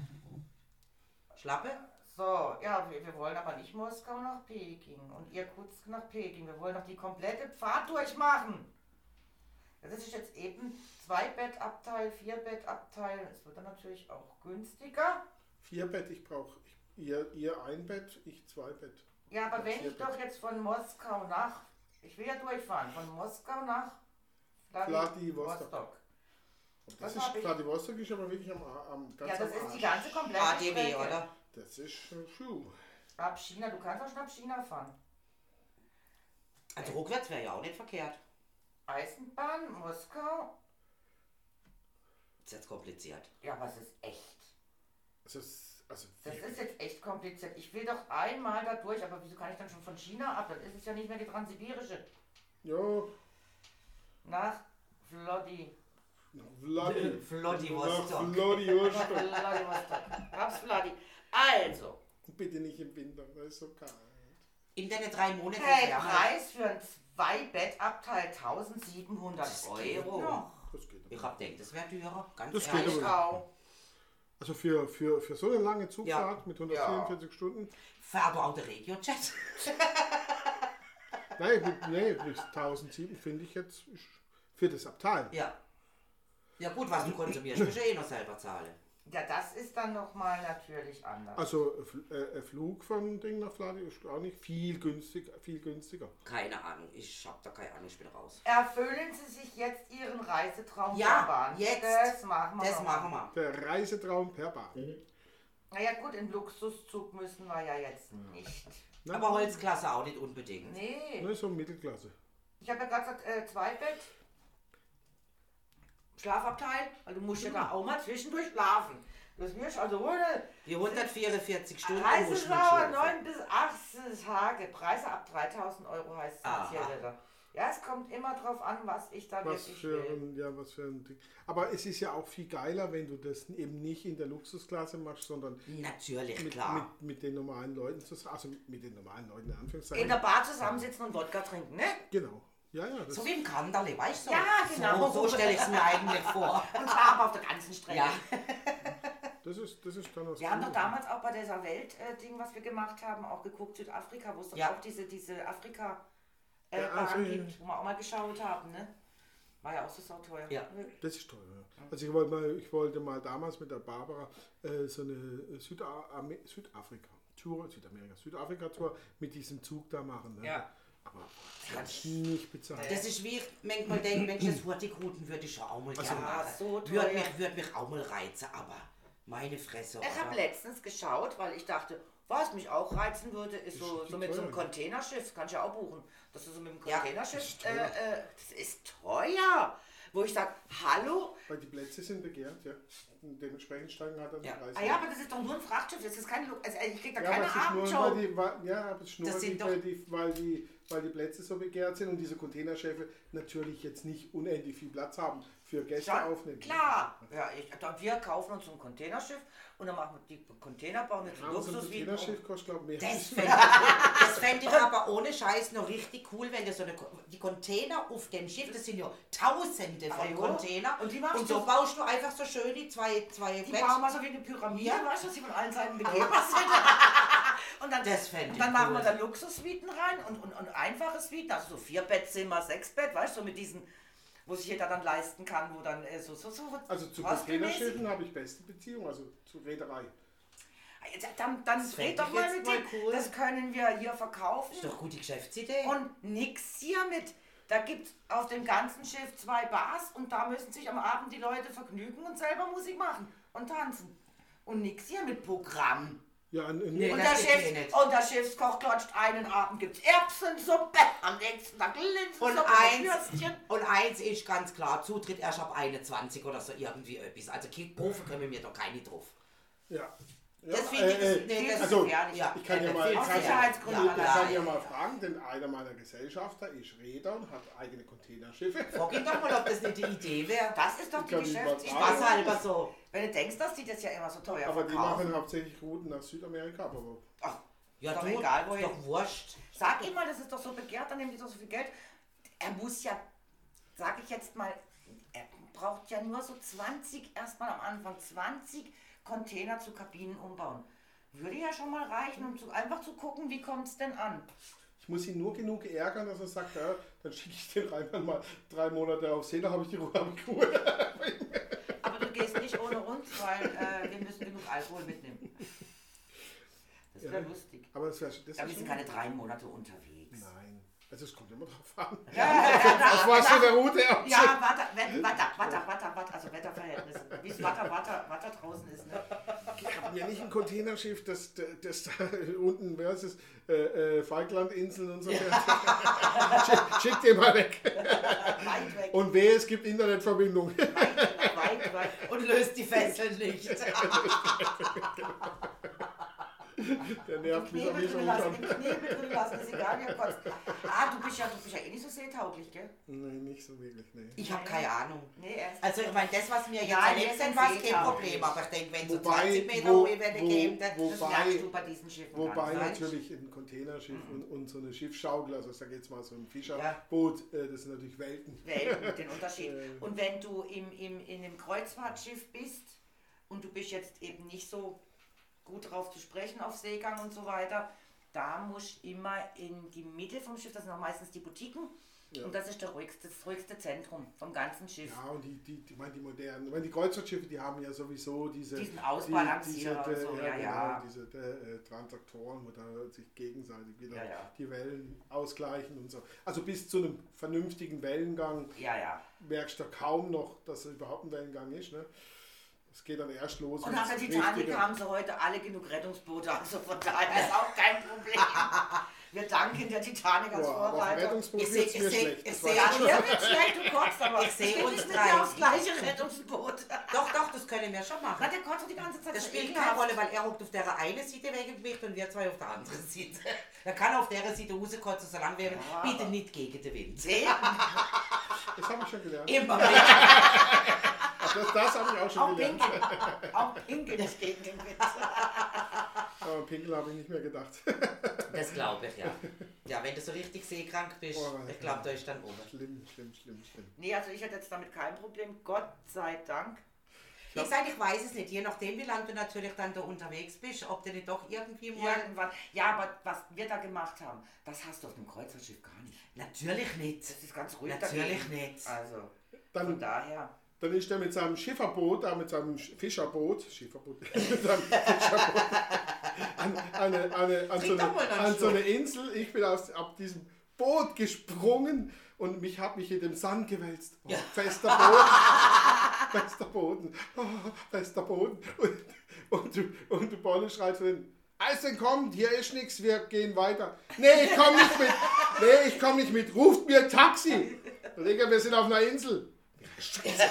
Schlappe? So, ja, wir, wir wollen aber nicht Moskau nach Peking und Irkutsk nach Peking. Wir wollen doch die komplette Fahrt durchmachen. Das ist jetzt eben zwei Bettabteil, vier Bettabteil. Es wird dann natürlich auch günstiger. Vier Bett, ich brauche ihr, ihr ein Bett, ich zwei Bett. Ja, aber wenn ich doch jetzt von Moskau nach, ich will ja durchfahren, von Moskau nach Vladivostok. Vladivostok. Das Was ist? Vladivostok ist aber wirklich am, am ganz Ja, das am ist die ganze komplette ADW, oder? Das ist äh, Schuh. Ab China, du kannst auch schon ab China fahren. Also rückwärts wäre ja auch nicht verkehrt. Eisenbahn, Moskau. Ist jetzt kompliziert. Ja, aber es ist echt. Es- also Das ist jetzt echt kompliziert. Ich will doch einmal da durch, aber wieso kann ich dann schon von China ab? Dann ist es ja nicht mehr die transsibirische. ja, Nach Vlodi. Vladi, Vladivostok. nach Vladivostok. Vladivostok. Hab's Vladi. Also, Bitte nicht im Winter, das ist so kalt. In den drei Monaten hey. Preis für ein Zwei-Bett-Abteil 1700 Euro. noch. Das geht aber. Ich hab gedacht, das wäre teurer. Ganz Das geht ehrlich. Ich auch. Also für, für, für so eine lange Zugfahrt mit 144 Stunden, Fährt aber auch der Regiojet. nein, mit, nee, bis 1007 finde ich jetzt für das Abteil. Ja. Ja gut, was du konsumierst, musst du eh noch selber zahlen. Ja, das ist dann nochmal natürlich anders. Also äh, ein Flug von Ding nach Vladi ist auch nicht viel günstiger, viel günstiger. Keine Ahnung, ich hab da keine Ahnung, ich bin raus. Erfüllen Sie sich jetzt Ihren Reisetraum Ja, der Bahn. jetzt. Das machen wir. Das noch. machen wir. Der Reisetraum per Bahn. Naja gut, in Luxuszug müssen wir ja jetzt nicht. Ne? Aber Holzklasse auch nicht unbedingt. Nee. Ne, so Mittelklasse. Ich habe ja gerade gesagt, äh, zwei Bett. Schlafabteil, weil du musst ja da auch mal zwischendurch schlafen. Das wirst also ohne Die 144 Stunden schlafen. 9 bis 18 Tage, Preise ab 3000 Euro heißt es hier wieder. Ja, es kommt immer drauf an, was ich da Was wirklich für will. ein, ja, was für ein Ding. Aber es ist ja auch viel geiler, wenn du das eben nicht in der Luxusklasse machst, sondern Natürlich, mit, klar. mit, mit den normalen Leuten zusammen, also mit den normalen Leuten in Anführungszeichen. In der Bar zusammensitzen und Wodka trinken, ne? genau. Ja, ja. Das, So wie im Kanderle, weißt du? Ja, genau. So, so stelle ich es mir eigentlich vor. Und zwar auf der ganzen Strecke. Ja. das, ist, das ist dann was Wir haben doch damals auch bei dieser Welt-Ding, was wir gemacht haben, auch geguckt, Südafrika, wo es doch Ja. auch diese, diese Afrika Ja, äh, also, Bahn ja. gibt, wo wir auch mal geschaut haben, ne? War ja auch so sauteuer. Ja. Das ist. Ja. Also ich wollte, mal, ich wollte mal damals mit der Barbara äh, so eine Süda Südafrika-Tour, Südamerika, Südafrika-Tour mit diesem Zug da machen. Ne? Ja. Aber kannst nicht bezahlen. Das ist wie ich manchmal denke, Mensch, das Hurtigruten würde ich schon auch mal gerne Ah, machen. so teuer. Würde mich, würde mich auch mal reizen, aber meine Fresse. Ich habe letztens geschaut, weil ich dachte, was mich auch reizen würde, ist so, Ist so mit so einem teuer. Containerschiff, kann ich ja auch buchen, dass du so mit dem Ja, Containerschiff, ist äh, teuer. äh, das ist teuer. Wo ich sage, hallo? Weil die Plätze sind begehrt, ja. Dementsprechend steigen halt dann Ja. die Preise. Ah ja, aber das ist doch nur ein Frachtschiff, das ist kein, also ich krieg da Ja, keine aber es ist nur, weil Abendshow. die, weil, ja, aber es ist nur, die, weil die, weil die weil die Plätze so begehrt sind und diese Containerschiffe natürlich jetzt nicht unendlich viel Platz haben für Gäste Schon, aufnehmen. Klar. Ja, ich, da, wir kaufen uns ein Containerschiff und dann machen wir die Container, bauen wir Ja, so ein Luxus wie Containerschiff kostet, glaube ich, mehr. Das fände ich, das fänd ich aber ohne Scheiß noch richtig cool, wenn du so eine, die Container auf dem Schiff, das sind ja Tausende von Ah, jo. Container. Und die machst und so baust du einfach so schön die zwei, zwei Die Flex- bauen wir so wie eine Pyramide, Ja. weißt du, dass sie von allen Seiten begehbar sind. und dann, Das ich dann machen wir cool. da Luxussuiten rein und, und, und einfache Suiten, also so vier Bettzimmer, sechs Bett, weißt du, so mit diesen, wo sich jeder dann leisten kann, wo dann äh, so, so, so. Also zu. Containerschiffen habe ich beste Beziehungen, also zu Reederei. Dann, dann Das red doch mal mit mal dem. cool. Das können wir hier verkaufen. ist doch eine gute Geschäftsidee. Und nix hier mit. Da gibt auf dem ganzen Schiff zwei Bars und da müssen sich am Abend die Leute vergnügen und selber Musik machen und tanzen. Und nix hier mit Programm. Ja, ein, ein, Nee, Und das der, geht Schiff, eh und der Schiffskoch klatscht einen Abend gibt's Erbsensuppe, am nächsten Tag Und Linsensuppe eins, mit Würstchen. und eins ist ganz klar, Zutritt erst ab 21 oder so irgendwie etwas. Also Profi können wir doch keine drauf. ja. Ja. Das finde ich, das, äh, nee, viel das also, gefährlich. ja, ich kann ja äh, mal- zu kann- Sicherheitsgründen Ja, Ich allein. kann ja mal fragen, denn einer meiner Gesellschafter ist Reeder und hat eigene Containerschiffe. Frag ihn doch mal, ob das nicht die Idee wäre. Das ist doch die nicht mal Geschäftsidee. Spaß halber so. Wenn du denkst, dass die das ja immer so teuer Aber die verkaufen. machen hauptsächlich Routen nach Südamerika. Aber Ach, Ja, Ist doch du, egal, ist wohin. doch wurscht. Sag ihm mal, das ist doch so begehrt, dann nehmen die doch so viel Geld. Er muss ja, sag ich jetzt mal, er braucht ja nur so 20, erstmal am Anfang 20 Container zu Kabinen umbauen. Würde ja schon mal reichen, um zu, einfach zu gucken, wie kommt es denn an. ich muss ihn nur genug ärgern, dass er sagt, ja, dann schicke ich den Reimann mal drei Monate auf See, da habe ich die Ruhe am Ruhe. Aber du gehst nicht ohne uns, weil äh, wir müssen genug Alkohol mitnehmen. Das wäre Ja. lustig. Aber das wäre das wär wir sind schon- keine drei Monate unterwegs. Also es kommt immer drauf an. Ja, Auf was für eine Route Ja, Watter, Wett- Watter, Watter, Watter, Watter, also Wetterverhältnisse. Wie es Watter, Watter, Watter draußen ist, ne? Wir haben ja nicht ein Containerschiff, das, das da unten, wer ist es, äh, äh, Falklandinseln und so. schick, schick den mal weg. Weit weg, Und wehe, es gibt Internetverbindung. weit, weit, weit. Und löst die Fesseln nicht. Der nervt mich auch nicht schon. Knebel drin lassen, ist egal, wie er kotzt. Ah, du bist ja, du bist ja eh nicht so seetauglich, gell? Nee, nicht so wirklich, nee. Ich habe keine Ahnung. Nee, er ist Also ich meine, das, was mir jetzt Ja, erlebt sind, war kein seetauglich. Problem. Aber ich denke, wenn so Wobei, 20 Meter wo- hohe wo- geben, dann... wobei- merkst du bei diesen Schiffen Wobei gar nicht. natürlich ein Containerschiff und, und so eine Schiffsschaukel, also ich sage jetzt mal so ein Ja. Fischerboot, äh, das sind natürlich Welten. Welten, den Unterschied. Äh. Und wenn du im, im, in einem Kreuzfahrtschiff bist und du bist jetzt eben nicht so gut drauf zu sprechen auf Seegang und so weiter, da musst du immer in die Mitte vom Schiff, das sind auch meistens die Boutiquen, Ja. und das ist der ruhigste, das ruhigste Zentrum vom ganzen Schiff. Ja, und die, die, die, meine, die modernen, ich meine, die Kreuzfahrtschiffe, die haben ja sowieso diese... Diesen Ausbalancierer die- diese, so, äh, ja, genau, ja. Diese äh, Transaktoren, wo da sich gegenseitig wieder Ja, ja. die Wellen ausgleichen und so. Also bis zu einem vernünftigen Wellengang Ja, ja. merkst du kaum noch, dass es überhaupt ein Wellengang ist. Ne? Es geht dann erst los. Und nach der Titanic haben sie heute alle genug Rettungsboote, also von daher ist auch kein Problem. Wir danken der Titanic als Boah, Vorreiter. Ich wird seh- schlecht. ich Das seh- Ja, schlecht, du kotzt, aber Ich seh wir uns drei. ja aufs gleiche Rettungsboot. Doch, doch, das können wir schon machen. Na, der kotzt die ganze Zeit Das spielt keine Rolle, weil er hockt auf der einen Seite wegen Gewicht und wir zwei auf der anderen Seite. Er kann auf der Seite rauskotzen, solange wir Ja, bitte nicht gegen den Wind. Sehen? Das habe ich schon gelernt. Immer. Ach, Das, das habe ich auch schon Auch gelernt. Pinkeln. Auch Pinkeln ist gegen den Wind. Aber Pinkel habe ich nicht mehr gedacht. Das glaube ich, ja. Ja, wenn du so richtig seekrank bist, Boah, ich glaube, da ist dann oben. schlimm, schlimm, schlimm, schlimm. Nee, also ich hätte jetzt damit kein Problem. Gott sei Dank. Wie gesagt, ich weiß es nicht. Je nachdem, wie lange du natürlich dann da unterwegs bist, ob du nicht doch irgendwie mal... Irgendwann. Ja, aber was wir da gemacht haben, das hast du auf einem Kreuzfahrtschiff gar nicht. Natürlich nicht. Das ist ganz ruhig Natürlich dagegen. nicht. Also, von Dann, daher. Dann ist er mit seinem Schifferboot, da mit seinem Sch- Fischerboot, Schifferboot, mit seinem Fischerboot, an, eine, eine, an, so eine, an so eine Insel. Ich bin aus ab diesem Boot gesprungen und mich habe mich in dem Sand gewälzt. Oh, Fester Boden, fester Boden, oh, fester Boden. Und, und, du, und du Bolle schreit drin. Eisen kommt, hier ist nichts, wir gehen weiter. Nee, ich komme nicht mit. Nee, ich komme nicht mit. Ruft mir ein Taxi. Digga, wir sind auf einer Insel. Scheiße.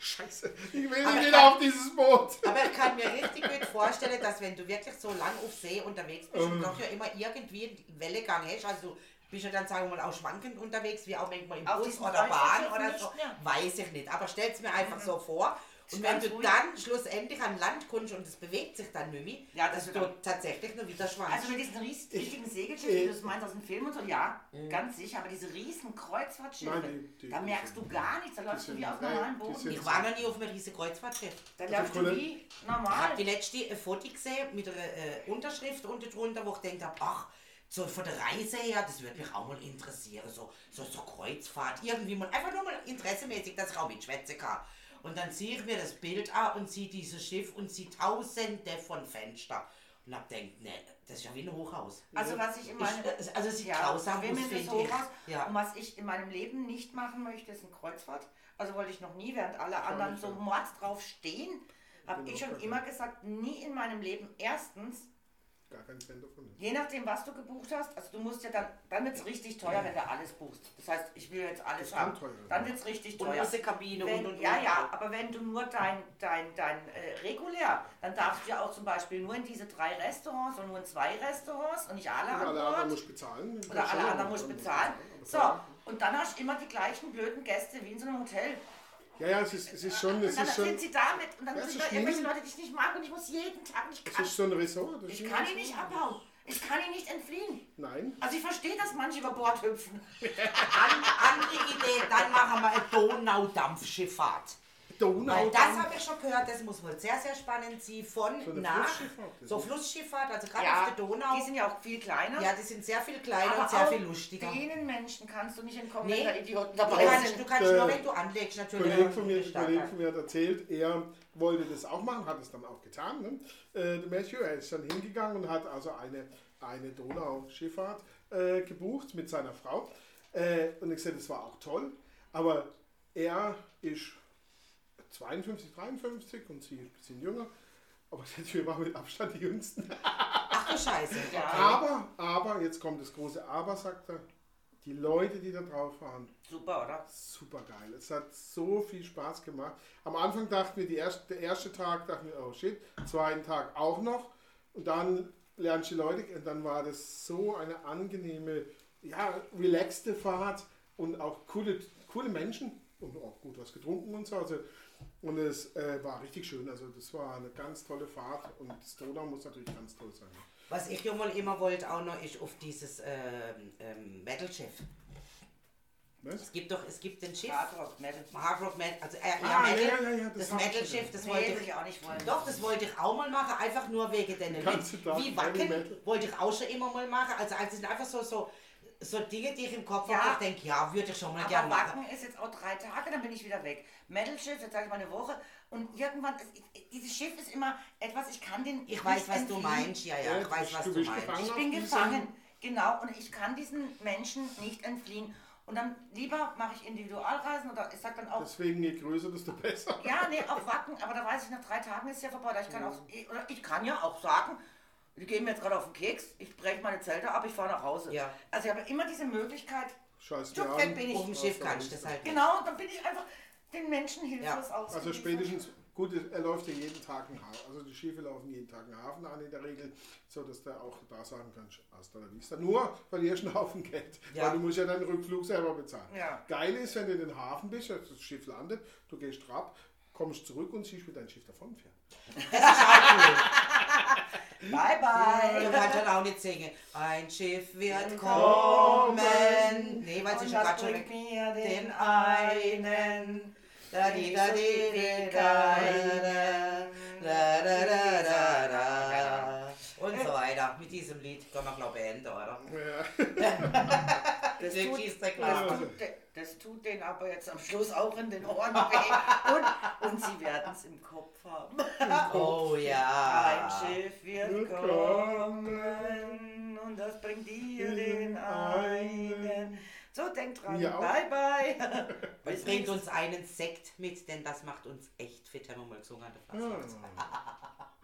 Scheiße. Ich will nicht wieder auf dieses Boot. Aber ich kann mir richtig gut vorstellen, dass wenn du wirklich so lang auf See unterwegs bist Ähm. und doch ja immer irgendwie einen Wellegang hast, also du bist ja dann, sagen wir mal, auch schwankend unterwegs, wie auch manchmal im Auf Bus oder Bahn oder nicht so, mehr. weiß ich nicht. Aber stell's mir einfach so vor. Und wenn du ruhig. dann schlussendlich an Land kommst und es bewegt sich dann nicht mehr, Ja, das dass wird du tatsächlich nur wieder schwankst. Also mit diesen ries- riesigen Segelschiffen, äh, wie du das meinst aus dem Film und so, ja, ganz sicher, aber diese riesen Kreuzfahrtschiffe, Nein, die- die- da merkst du gar nichts, da läufst du wie auf normalen Boden. ich war noch nie auf einem riesigen Kreuzfahrtschiff. Da läufst du wie Ich normal. habe die letzte äh, Foto gesehen mit einer äh, Unterschrift unten drunter, wo ich denkt habe, ach, so von der Reise her, das würde mich auch mal interessieren. So, so, so Kreuzfahrt, irgendwie mal, einfach nur mal interessemäßig, dass ich auch mitschwätzen kann. Und dann sehe ich mir das Bild an und sehe dieses Schiff und sehe tausende von Fenster. Und hab denkt, ne, das ist ja wie ein Hochhaus. Also was ich in meinem... äh, also es sieht Ja, grausam aus, finde. Ja. Und was ich in meinem Leben nicht machen möchte, ist eine Kreuzfahrt. Also wollte ich noch nie, während alle anderen so mords drauf stehen, habe ich schon immer gesagt, nie in meinem Leben. Erstens, Gar kein Fan davon. Je nachdem, was du gebucht hast, also du musst ja dann, dann wird es richtig teuer, wenn du alles buchst. Das heißt, ich will jetzt alles Das haben. teuer. Dann wird es richtig Und teuer. Musik-Kabine Wenn, und und ja, und. ja, aber wenn du nur dein, dein, dein äh, regulär, dann darfst du ja auch zum Beispiel nur in diese drei Restaurants und nur in zwei Restaurants und nicht alle Und an alle anderen musst du bezahlen. Oder alle anderen musst du bezahlen. So, und dann hast du immer die gleichen blöden Gäste wie in so einem Hotel. Ja, ja, es ist, es ist schon, Und es dann ist sind schon, sie damit und dann Ja, sind da irgendwelche. Leute, die ich nicht mag und ich muss jeden Tag nicht es kann. ist so ein Ressort. das Ich kann ihn nicht abhauen. Ich kann ihn nicht entfliehen. Nein. Also ich verstehe, dass manche über Bord hüpfen. An, andere Idee, dann machen wir eine Donaudampfschifffahrt. Donau. Weil das habe ich schon gehört, das muss wohl sehr, sehr spannend sein. Von So eine nach, Flussschifffahrt, so Flussschifffahrt, also gerade auf der Donau. die sind ja auch viel kleiner. ja, die sind sehr viel kleiner aber und sehr auch viel lustiger. denen Menschen kannst du nicht entkommen, Nee. wenn da Idioten Du dabei kannst, sind. du kannst Äh, nur, wenn du anlegst, Ein natürlich. Kollege von, mir, ein Kollege von mir hat erzählt, er wollte das auch machen, hat es dann auch getan. Ne? Äh, der Matthew, er ist dann hingegangen und hat also eine, eine Donauschifffahrt äh, gebucht mit seiner Frau. Äh, und ich gesagt, das war auch toll. Aber er ist 52, 53 und sie bisschen jünger. Aber wir waren mit Abstand die Jüngsten. Ach du Scheiße. Okay. Aber, aber, jetzt kommt das große Aber, sagt er, die Leute, die da drauf waren, Super, oder? super geil. Es hat so viel Spaß gemacht. Am Anfang dachten wir, die erste, der erste Tag dachten wir, oh shit, zweiten Tag auch noch. Und dann lernst du die Leute, und dann war das so eine angenehme, ja, relaxte Fahrt und auch coole, coole Menschen und auch gut was getrunken und so. Also, und es äh, war richtig schön. Also das war eine ganz tolle Fahrt und das Donau muss natürlich ganz toll sein. Was ich ja mal immer wollte, auch noch, ist auf dieses ähm, ähm, Metal-Schiff. Was? Es gibt doch, es gibt den Schiff. Hard Rock Metal. Hard Rock Metal, also äh, Ah, Metal, ja, ja, ja, das das Metal-Schiff, schon das Nee, wollte würde ich auch nicht wollen. Doch, das wollte ich auch mal machen, einfach nur wegen. Tag Wie Wacken Metal. wollte ich auch schon immer mal machen. Also, also sind einfach so, so, so Dinge, die ich im Kopf Ja. habe, ich denke, ja, würde ich schon mal Aber gerne machen. Wacken ist jetzt auch drei Tage, dann bin ich wieder weg. Metal Schiff, jetzt sage ich mal eine Woche. Und irgendwann, ist, dieses Schiff ist immer etwas, ich kann den. Ich weiß, was du entfliehen. meinst, ja, ja, Ja, ich weiß, du was du bist meinst. gefangen. Ich bin gefangen, genau. Und ich kann diesen Menschen nicht entfliehen. Und dann lieber mache ich Individualreisen oder ich sage dann auch, Deswegen je größer, desto besser. ja, nee, auch Wacken, aber da weiß ich, nach drei Tagen ist ja vorbei. Ich kann, auch, oder ich kann ja auch sagen, die gehen mir jetzt gerade auf den Keks, ich breche meine Zelte ab, ich fahre nach Hause. Ja. Also ich habe immer diese Möglichkeit, Scheiß an. bin ich. Auf dem Schiff kannst du das halt nicht. genau, dann bin ich einfach den Menschen hilflos aus. Also spätestens, gut, er läuft ja jeden Tag einen Hafen. Also die Schiffe laufen jeden Tag einen Hafen an in der Regel, so dass du auch da sagen kannst, hasta la vista. Nur verlierst du einen Haufen Geld, Ja. weil du musst ja deinen Rückflug selber bezahlen. Ja. Geil ist, wenn du in den Hafen bist, also das Schiff landet, du gehst drauf, kommst zurück und siehst, wie dein Schiff davonfährt. Das ist auch cool. Bye, bye. Du kannst dann auch nicht singen. Ein Schiff wird kommen. Nee, weil sie schon gerade schon bringt mir den einen. Da di da di di da da da da da da und so weiter. Mit diesem Lied können wir glaube ich beenden, oder? Ja. Das schießt der Glas. Das tut denen aber jetzt am Schluss auch in den Ohren weh. Und, und sie werden es im Kopf haben. Oh Ein ja. Schiff wird Wird kommen und das bringt dir den einen. So, denkt dran. Auch. Bye, bye. Es bringt uns einen Sekt mit, denn das macht uns echt fit, der Fastnacht.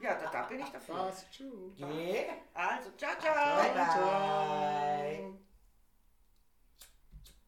Ja, da, da bin ich dafür. Fast true. Yeah. Also, ciao, ciao. Bye bye.